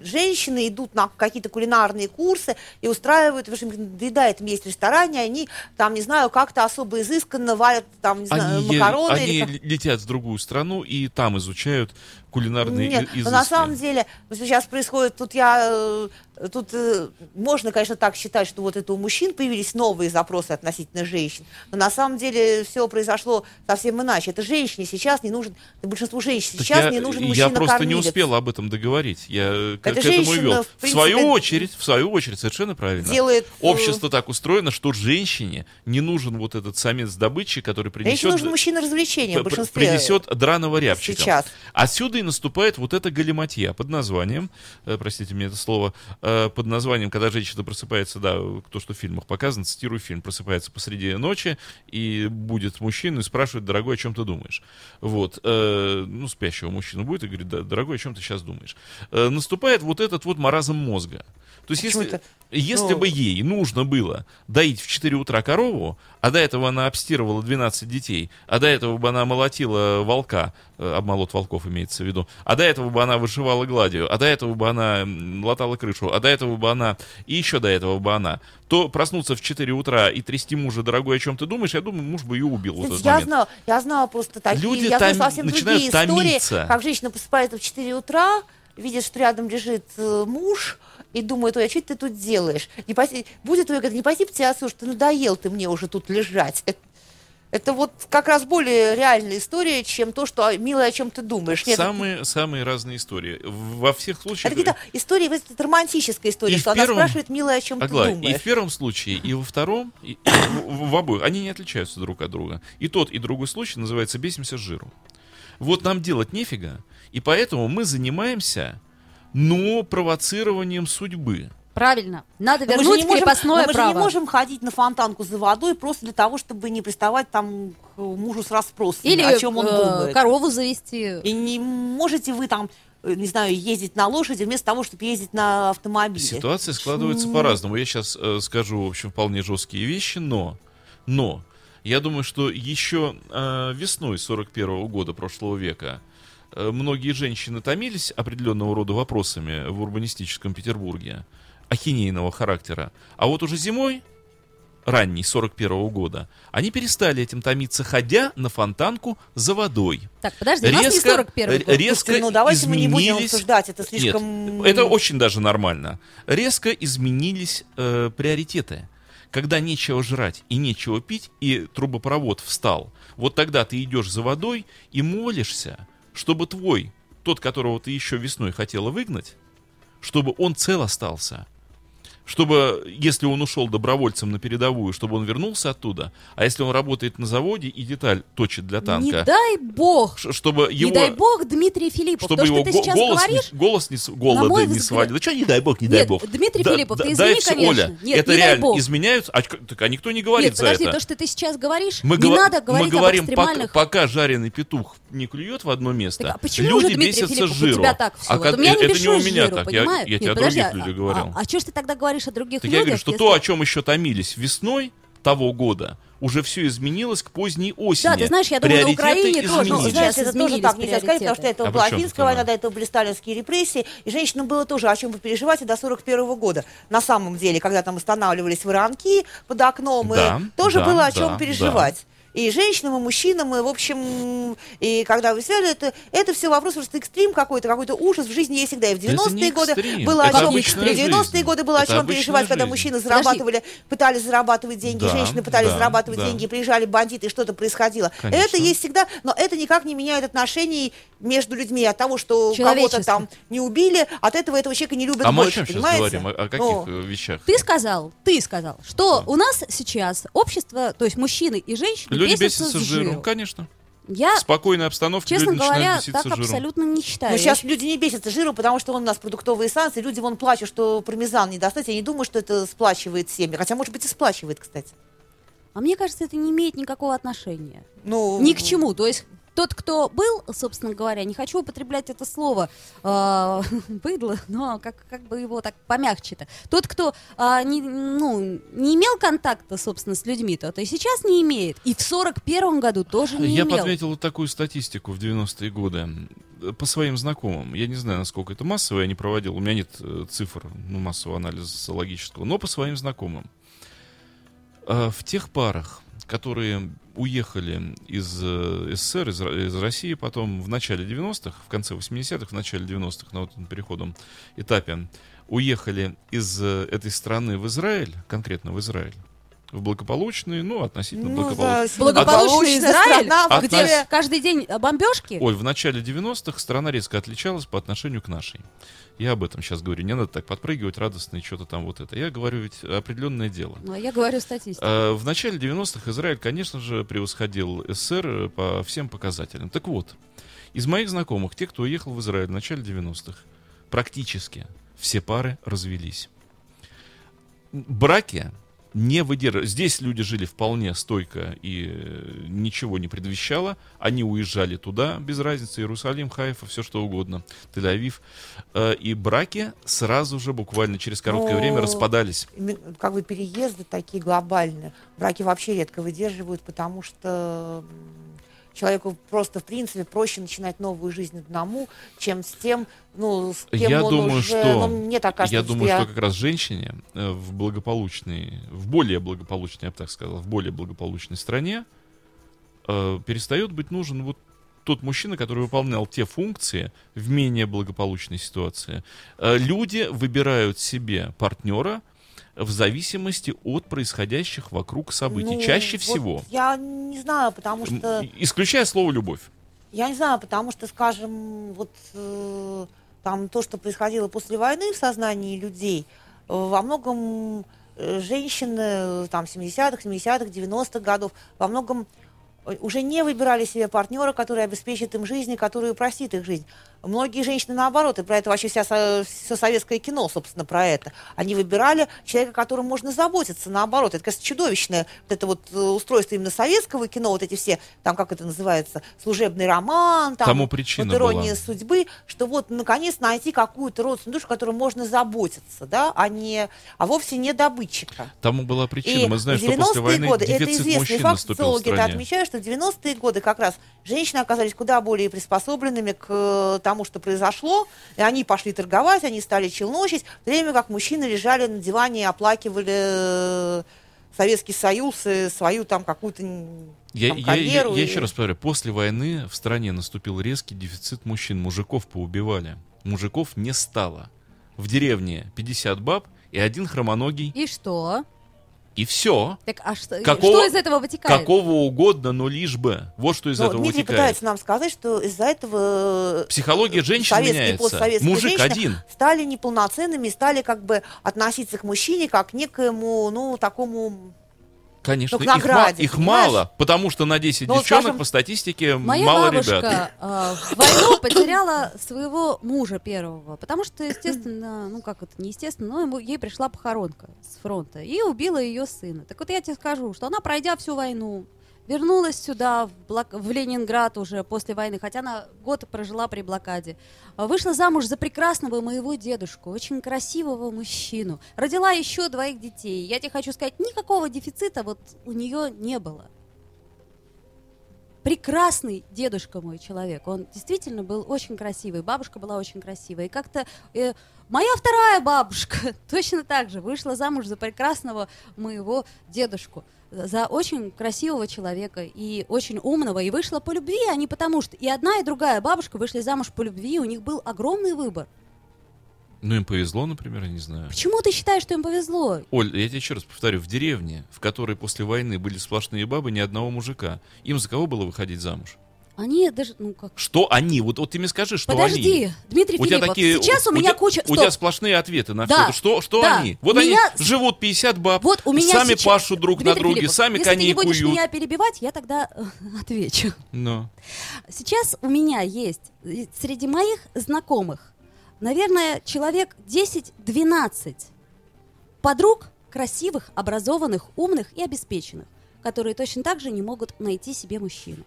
женщиной идут на какие-то кулинарные курсы и устраивают, в общем, доедают вместе в ресторане, они там, не знаю, как-то особо изысканно варят там, не знаю, Они, е- макароны. они или летят в другую страну и там изучают кулинарные Нет, и- но на изыски. самом деле, сейчас происходит, тут я, э, тут э, можно, конечно, так считать, что вот это у мужчин появились новые запросы относительно женщин, но на самом деле все произошло совсем иначе. Это женщине сейчас не нужен, большинству женщин Так сейчас я, не нужен я мужчина просто не кормилец. успел об этом договорить. Я э, к, Это к этому и вел. в В, принципе, свою очередь, в свою очередь, совершенно правильно. делает, Общество так устроено, что женщине не нужен вот этот самец добычи, который Женщине принесет, нужен мужчина развлечения в большинстве. принесет драного рябчика. сейчас. Отсюда и наступает вот эта галиматья под названием, э, простите мне это слово, э, под названием, когда женщина просыпается, да, то, что в фильмах показано, цитирую фильм, просыпается посреди ночи, и будет мужчина и спрашивает, дорогой, о чем ты думаешь? Вот, э, ну, спящего мужчину будет и говорит, да, дорогой, о чем ты сейчас думаешь? Наступает вот этот вот маразм мозга. То есть, Почему если, это? если Ну- бы ей нужно было доить в 4 утра корову, а до этого она обстирывала 12 детей, а до этого бы она молотила волка, Э, Обмолот волков имеется в виду. А до этого бы она вышивала гладью, а до этого бы она латала крышу, а до этого бы она, и еще до этого бы она. То проснуться в 4 утра и трясти мужа, дорогой, о чем ты думаешь, я думаю, муж бы ее убил Кстати, этот я момент. знала, я знала просто такие, Люди я знала том- совсем другие истории, томиться. как женщина просыпается в 4 утра, видит, что рядом лежит э, муж, и думает, ой, а что ты тут делаешь? Не поси- Будет твой, говорит, не поси тебя, слушай, ты надоел ты мне уже тут лежать. Это, это вот как раз более реальная история, чем то, что, милая, о чем ты думаешь. Нет, Самые, самые разные истории. Во всех это случаях... какие-то истории, это романтическая история, И что в она первом- спрашивает, милая, о чем Аглая, ты и думаешь. в первом случае, и во втором, и, и в, в обоих, они не отличаются друг от друга. И тот, и другой случай называется «бесимся с жиру». Вот нам делать нефига, и поэтому мы занимаемся, но провоцированием судьбы. Правильно. Надо Но мы же вернуть не можем- крепостное но мы право. же не можем ходить на фонтанку за водой просто для того, чтобы не приставать там к мужу с расспросами, Или о чем он э, думает. корову завести. И не можете вы там, э, не знаю, ездить на лошади вместо того, чтобы ездить на автомобиле. Ситуация складывается М. по-разному. Я сейчас скажу, в общем, вполне жесткие вещи, но, но, я думаю, что еще э, весной 41 года прошлого века э, многие женщины томились определенного рода вопросами в урбанистическом Петербурге, ахинейного характера. А вот уже зимой, ранней 41 года, они перестали этим томиться, ходя на фонтанку за водой. Так, подожди, у нас не Резко- 41 р- год. резко Слушайте, ну давайте мы не будем изменились- обсуждать, это слишком... Нет, это очень даже нормально. Резко изменились э, приоритеты. Когда нечего жрать и нечего пить, и трубопровод встал, вот тогда ты идешь за водой и молишься, чтобы твой, тот, которого ты еще весной хотела выгнать, чтобы он цел остался. Чтобы, если он ушел добровольцем на передовую, чтобы он вернулся оттуда. А если он работает на заводе и деталь точит для Не танка, дай бог. чтобы его... Не дай бог, Дмитрий Филиппов. Чтобы то, его что ты сейчас голос, говоришь, не, голос не, голода не свалит. Да что не дай бог, не дай Нет, бог. Дмитрий Да- Филиппов, да- ты дай извини, все, конечно. Оля, Нет, это не дай реально бог. изменяют, а, так, а никто не говорит Нет, за подожди, это. то, что ты сейчас говоришь, мы не гова- надо мы говорить говорим, об пока, экстремальных... пока жареный петух не клюет в одно место, Так, а почему люди же, бесятся Филиппов, у жиру. тебя так все? А вот у меня не это не у меня жиру, так, я, я тебе о других людях а- говорил. А, а что ж ты тогда говоришь о других Так я людях? говорю, что если- то, о чем еще томились весной того года, уже все изменилось к поздней осени. Да, ты знаешь, я думаю, на Приоритеты Украине тоже, Ну, знаете, это тоже так нельзя сказать, потому что это А была финская война, до этого были сталинские репрессии, и женщинам было тоже о чем вы переживаете до 41 года. На самом деле, когда там устанавливались воронки под окном, и Да, тоже да, было о да, чем да. переживать. И женщинам, и мужчинам, и, в общем, и когда вы связали, это, это все вопрос просто экстрим какой-то, какой-то ужас в жизни есть всегда. И в Да это 90-е не годы было это о чем, в 90-е жизнь. годы было о Это чем обычная переживать, когда жизнь. мужчины Подожди. зарабатывали, пытались зарабатывать деньги, Да, женщины пытались да, зарабатывать да. деньги, приезжали бандиты, и что-то происходило. Конечно. Это есть всегда, но это никак не меняет отношений между людьми от того, что кого-то там не убили, от этого этого человека не любят А мы о больше, чем сейчас понимаете? говорим? О, о каких Ну, э, вещах? Ты сказал, ты сказал, что у нас сейчас общество, то есть мужчины и женщины Люди бесятся бесятся с жиром, жиру. конечно. Я, В спокойной обстановке честно люди начинают говоря, беситься так жиром. абсолютно не считаю. Но Я сейчас люди не бесятся жиром, потому что он у нас продуктовые санкции, люди вон плачут, что пармезан не достать. Я не думаю, что это сплачивает семьи. Хотя, может быть, и сплачивает, кстати. А мне кажется, это не имеет никакого отношения. Ну, Ни к чему. То есть тот, кто был, собственно говоря, не хочу употреблять это слово э, быдло, но как, как бы его так помягче-то. Тот, кто а, не, ну, не имел контакта, собственно, с людьми, то, то и сейчас не имеет. И в сорок первом году тоже не Я имел. подметил вот такую статистику в 90-е годы э, по своим знакомым. Я не знаю, насколько это массово, я не проводил. У меня нет э, цифр ну, массового анализа социологического, но по своим знакомым. Э, В тех парах, которые уехали из э, СССР, из, из России потом в начале 90-х, в конце 80-х, в начале 90-х, на вот этом переходном этапе, уехали из э, этой страны в Израиль, конкретно в Израиль, в благополучный, ну, относительно ну, благополучный. да, Благополучный Израиль, страна, где нас- каждый день э, бомбежки. Ой, в начале 90-х страна резко отличалась по отношению к нашей. Я об этом сейчас говорю. Не надо так подпрыгивать радостно и что-то там вот это. Я говорю ведь определенное дело. Ну, я говорю статистику. Э, В начале 90-х Израиль, конечно же, превосходил СССР по всем показателям. Так вот, из моих знакомых, те, кто уехал в Израиль в начале 90-х, практически все пары развелись. Браки не выдерживали. Здесь люди жили вполне стойко и э, ничего не предвещало. Они уезжали туда, без разницы, Иерусалим, Хайфа, все что угодно, Тель-Авив. Э, И браки сразу же, буквально через короткое Ну, время, распадались. Ми- как бы переезды такие глобальные. Браки вообще редко выдерживают, потому что человеку просто, в принципе, проще начинать новую жизнь одному, чем с тем, ну, с кем Я он думаю, уже... что ну, мне так кажется, я что думаю, что как раз женщине э, в благополучной, в более благополучной, я бы так сказал, в более благополучной стране э, перестает быть нужен вот тот мужчина, который выполнял те функции в менее благополучной ситуации. Э, люди выбирают себе партнера в зависимости от происходящих вокруг событий. Ну, Чаще вот всего. Я не знаю, потому что... Исключая слово любовь. Я не знаю, потому что, скажем, вот э, там то, что происходило после войны в сознании людей, э, во многом э, женщины э, там 70-х, 70-х, 90-х годов во многом уже не выбирали себе партнера, который обеспечит им жизнь и который упростит их жизнь. Многие женщины наоборот, и про это вообще вся, все советское кино, собственно, про это. Они выбирали человека, о котором можно заботиться, наоборот. Это, конечно, чудовищное вот это вот э, устройство именно советского кино, вот эти все, там, как это называется, служебный роман, там, Тому причина вот ирония была. судьбы, что вот, наконец, найти какую-то родственную душу, которой можно заботиться, да, а не, а вовсе не добытчика. Тому была причина. И Мы знаем, что после 90-е войны годы, это известный факт, социологи это отмечают, что в 90-е годы как раз женщины оказались куда более приспособленными к э, тому, что произошло, и они пошли торговать, они стали челночить, в то время как мужчины лежали на диване и оплакивали э, Советский Союз и свою там какую-то Я, там, я- я- я и- еще раз повторю, после войны в стране наступил резкий дефицит мужчин. Мужиков поубивали. Мужиков не стало. В деревне 50 баб и один хромоногий. И что? И все. Так, а что, Какого- что из этого вытекает? Какого угодно, но лишь бы. Вот что из Но этого Дмитрий вытекает. пытается нам сказать, что из-за этого э, Психология женщин советские и меняется. Мужик женщины один. стали неполноценными, стали как бы относиться к мужчине как к некоему, ну, такому... Конечно, Ну, их, ма- их мало, потому что на 10 Ну, девчонок скажем, по статистике Моя мало бабушка ребят. э, в войну потеряла своего мужа первого, потому что, естественно, ну как это, не естественно, но ему, ей пришла похоронка с фронта и убила ее сына. Так вот я тебе скажу, что она, пройдя всю войну, вернулась сюда, в, блок- в Ленинград уже после войны, хотя она год прожила при блокаде, а, вышла замуж за прекрасного моего дедушку, очень красивого мужчину, родила еще двоих детей. Я тебе хочу сказать, никакого дефицита вот у нее не было прекрасный дедушка мой человек. Он действительно был очень красивый. Бабушка была очень красивая. И как-то э, моя вторая бабушка точно так же вышла замуж за прекрасного моего дедушку. За очень красивого человека и очень умного. И вышла по любви, а не потому что... И одна, и другая бабушка вышли замуж по любви. У них был огромный выбор. Ну, им повезло, например, я не знаю. Почему ты считаешь, что им повезло? Оль, я тебе еще раз повторю, в деревне, в которой после войны были сплошные бабы, ни одного мужика. Им за кого было выходить замуж? Они даже... Ну как... Что они? Вот, вот ты мне скажи, что Подожди, они. Дмитрий У Филиппов, такие, сейчас у, меня тебя, куча... У Стоп. тебя сплошные ответы на Да, все. Что, что да. они? Вот Меня- они живут 50 баб, Вот у меня сами сейчас- пашут друг на Дмитрий друге, Филиппов, сами если коней ты не будешь куют. меня перебивать, я тогда э, отвечу. Но. Сейчас у меня есть э, среди моих знакомых, наверное, человек 10-12 подруг красивых, образованных, умных и обеспеченных, которые точно так же не могут найти себе мужчину.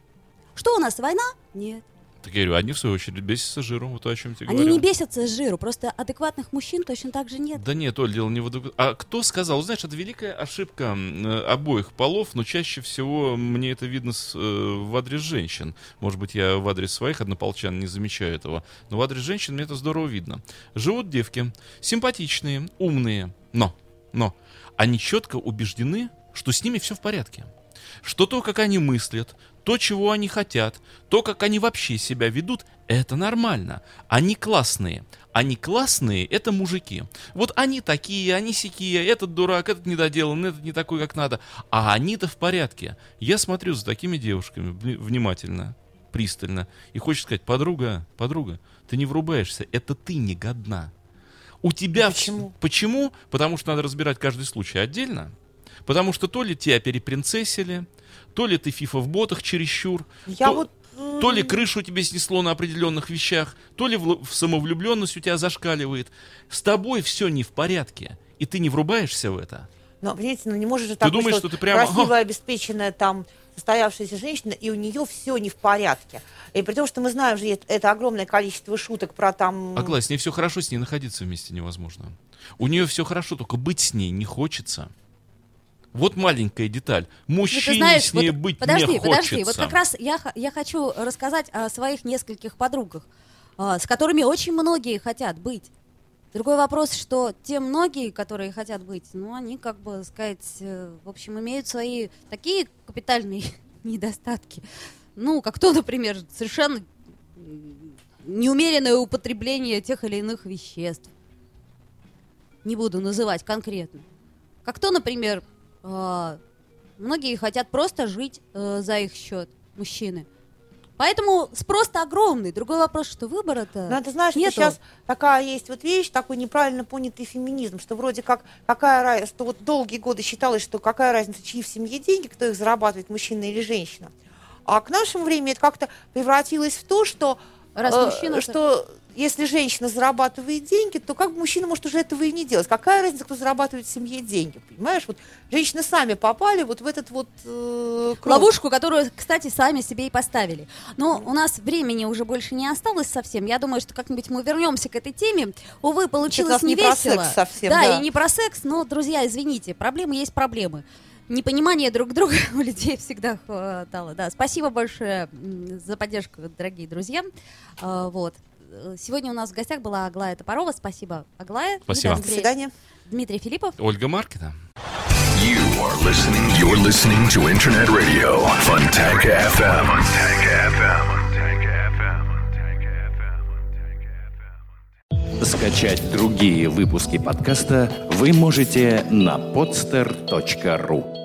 Что у нас, война? Нет. Так я говорю, они в свою очередь бесятся жиром, вот то, о чем я тебе Они говорил. не бесятся жиру, просто адекватных мужчин точно так же нет. Да нет, Оль, дело не в адек- А кто сказал? Знаешь, это великая ошибка э, обоих полов, но чаще всего мне это видно с, э, в адрес женщин. Может быть, я в адрес своих однополчан не замечаю этого, но в адрес женщин мне это здорово видно. Живут девки, симпатичные, умные, но, но, они четко убеждены, что с ними все в порядке. Что то, как они мыслят, то, чего они хотят, то, как они вообще себя ведут, это нормально. Они классные. Они классные, это мужики. Вот они такие, они сякие, этот дурак, этот недоделанный, этот не такой, как надо. А они-то в порядке. Я смотрю за такими девушками вни- внимательно, пристально. И хочешь сказать, подруга, подруга, ты не врубаешься, это ты не годна. У тебя... вс- Почему? Почему? Потому что надо разбирать каждый случай отдельно. Потому что то ли тебя перепринцессили, то ли ты фифа в ботах чересчур, Я то, вот... то ли крышу тебе снесло на определенных вещах, то ли в, в самовлюбленность у тебя зашкаливает. С тобой все не в порядке, и ты не врубаешься в это. Но, понимаете, ну не может же так думаешь, быть, что ты прямо, красивая, обеспеченная там состоявшаяся женщина, и у нее все не в порядке. И при том, что мы знаем же это, огромное количество шуток про там... Аглая, с ней все хорошо, с ней находиться вместе невозможно. У нее все хорошо, только быть с ней не хочется. Вот маленькая деталь. Ну, Мужчине знаешь, с ней вот, быть подожди, не подожди, хочется. вот как раз я, я хочу рассказать о своих нескольких подругах, а, с которыми очень многие хотят быть. Другой вопрос, что те многие, которые хотят быть, ну, они, как бы сказать, э, в общем, имеют свои такие капитальные недостатки. Ну, как то, например, совершенно неумеренное употребление тех или иных веществ. Не буду называть конкретно. Как то, например, многие хотят просто жить э, за их счет, мужчины. Поэтому спрос-то огромный. Другой вопрос, что выбора-то Надо знаешь, что сейчас такая есть вот вещь, такой неправильно понятый феминизм, что вроде как какая разница, что вот долгие годы считалось, что какая разница, чьи в семье деньги, кто их зарабатывает, мужчина или женщина. А к нашему времени это как-то превратилось в то, что, Раз э, мужчина- что если женщина зарабатывает деньги, то как бы мужчина может уже этого и не делать. Какая разница, кто зарабатывает в семье деньги, понимаешь? Вот женщины сами попали вот в этот вот э, круг. Ловушку, которую, кстати, сами себе и поставили. Но у нас времени уже больше не осталось совсем. Я думаю, что как-нибудь мы вернемся к этой теме. Увы, получилось не не про весело. секс совсем, да, да. и не про секс, но, друзья, извините, проблемы есть проблемы. Непонимание друг друга у людей всегда хватало. Да, спасибо большое за поддержку, дорогие друзья. А, Вот. Э, Сегодня у нас в гостях была Аглая Топорова. Спасибо, Аглая. И Спасибо. До свидания. Дмитрий Филиппов. Ольга Маркина. You are listening. You're listening to Internet Radio Funtank FM. Funtank FM. Скачать другие выпуски подкаста вы можете на podster.ru.